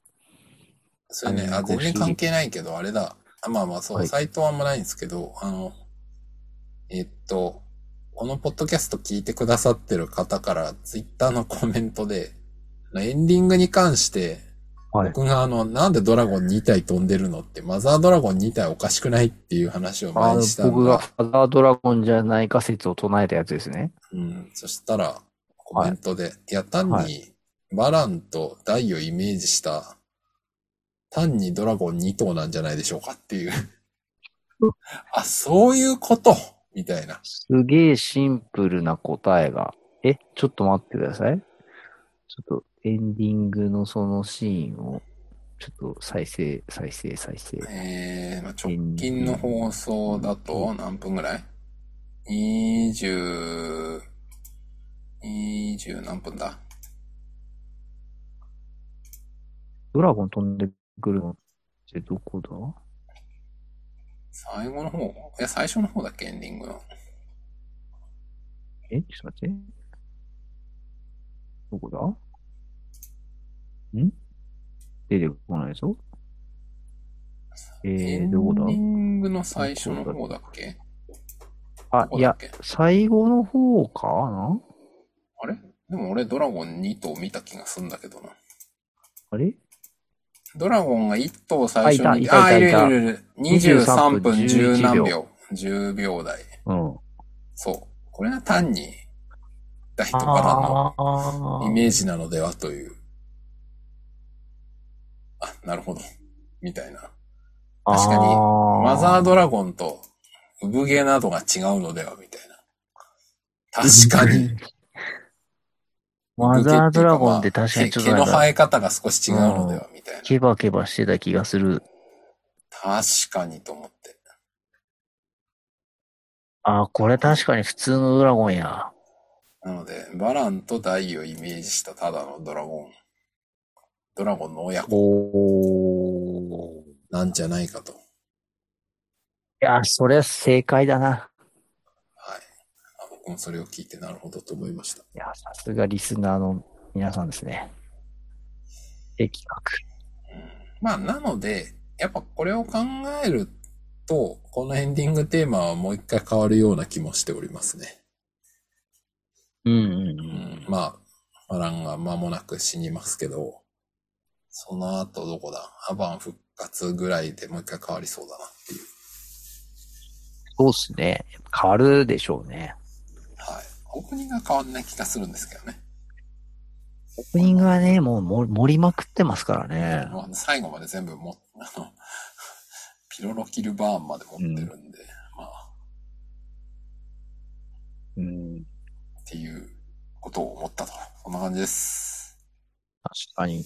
それね、あ、全然関係ないけど、あれだ。あまあまあそう、はいサイトはあんまないんですけど、あの、えっと、このポッドキャスト聞いてくださってる方から、ツイッターのコメントで、エンディングに関して、はい。僕があの、なんでドラゴン2体飛んでるのって、マザードラゴン2体おかしくないっていう話を前にしたん僕がだ。ハザードラゴンじゃないか説を唱えたやつですね。うん。そしたら、コメントで、い、や、単はに、バランとダイをイメージした、単にドラゴン2頭なんじゃないでしょうかっていう。あ、そういうことみたいな。すげえシンプルな答えが。え、ちょっと待ってください。ちょっとエンディングのそのシーンを、ちょっと再生、再生、再生。えー、まあ、直近の放送だと何分ぐらい ?20、20何分だ？ドラゴン飛んでくるのってどこだ？最後の方いや、最初の方だっけエンディングの。え、ちょっと待って。どこだ？ん？出てこないぞ。えー、エンどこだ？ディングの最初の方だっけ？あ、いや最後の方かな？あれ？でも俺ドラゴン2頭見た気がするんだけどな。あれ？ドラゴンが1頭最初に、あいるいるいる。23分10 11何秒秒。10秒台。うん。そう。これが単に、大とバラのイメージなのではという。あ、なるほど。みたいな。確かにマザードラゴンと産毛などが違うのではみたいな。確かに。。マザードラゴンって確かにちょっと毛の生え方が少し違うのではみたいな。ケバケバしてた気がする。確かにと思って。あー、これ確かに普通のドラゴンや。なので、バランとダイをイメージしたただのドラゴン。ドラゴンの親子なんじゃないかと。や、それは正解だな。僕もそれを聞いてなるほどと思いました。いや、さすがリスナーの皆さんですね。的確。まあ、なので、やっぱこれを考えると、このエンディングテーマはもう一回変わるような気もしておりますね。うんうんう。うんん、まあ、アランが間もなく死にますけど、その後どこだ？アバン復活ぐらいでもう一回変わりそうだなっていう。そうっすね。変わるでしょうね。はい。オープニングは変わんない気がするんですけどね。オープニングはね、もうも盛りまくってますからね。まあ最後まで全部も、あの、ピロロキルバーンまで持ってるんで、まあ、うん。っていうことを思ったと。そんな感じです。確かに。い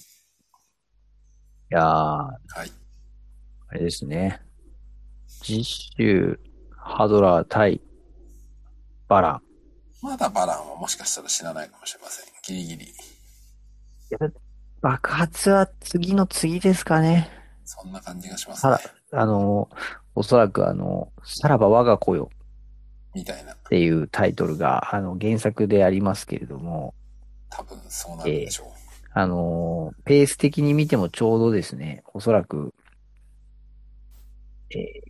やー、あはい。れですね。実習、ハドラー対バラン。まだバランはもしかしたら知らないかもしれません。ギリギリ。爆発は次の次ですかね。そんな感じがしますさねら。、あの、おそらくあの、さらば我が子よみたいな。っていうタイトルが、あの、原作でありますけれども、多分そうなるでしょう。あの、ペース的に見てもちょうどですね、おそらく、えー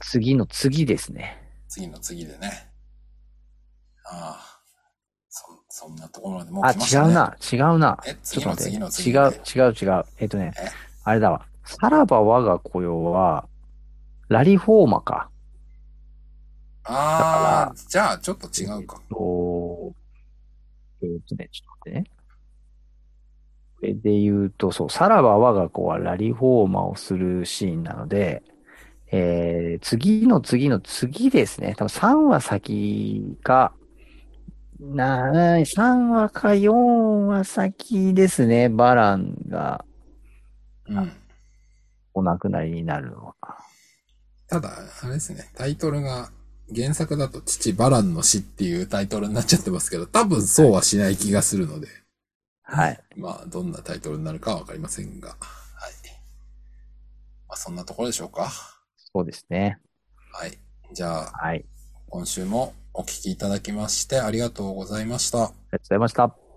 次の次ですね。次の次でね。ああ。そ、そんなところまでもうあ、来ましたね。違う。な、違うな。え、ちょっ次のと待って。次の次違う、違う、違う。えっとねえ、あれだわ。さらば我が子よは、ラリフォーマか。ああ、じゃあちょっと違うか。と、えっとね、ちょっと待ってね。これで言うと、そう、さらば我が子はラリフォーマをするシーンなので、えー、次の次の次ですね。多分3話先か、な、3話か4話先ですね。バランがうん。お亡くなりになるのは。ただ、あれですね、タイトルが、原作だと父バランの死っていうタイトルになっちゃってますけど、多分そうはしない気がするので、はい。まあ、どんなタイトルになるかはわかりませんが、はい。まあ、そんなところでしょうか。そうですね。はい。じゃあ、はい。今週もお聞きいただきましてありがとうございました。ありがとうございました。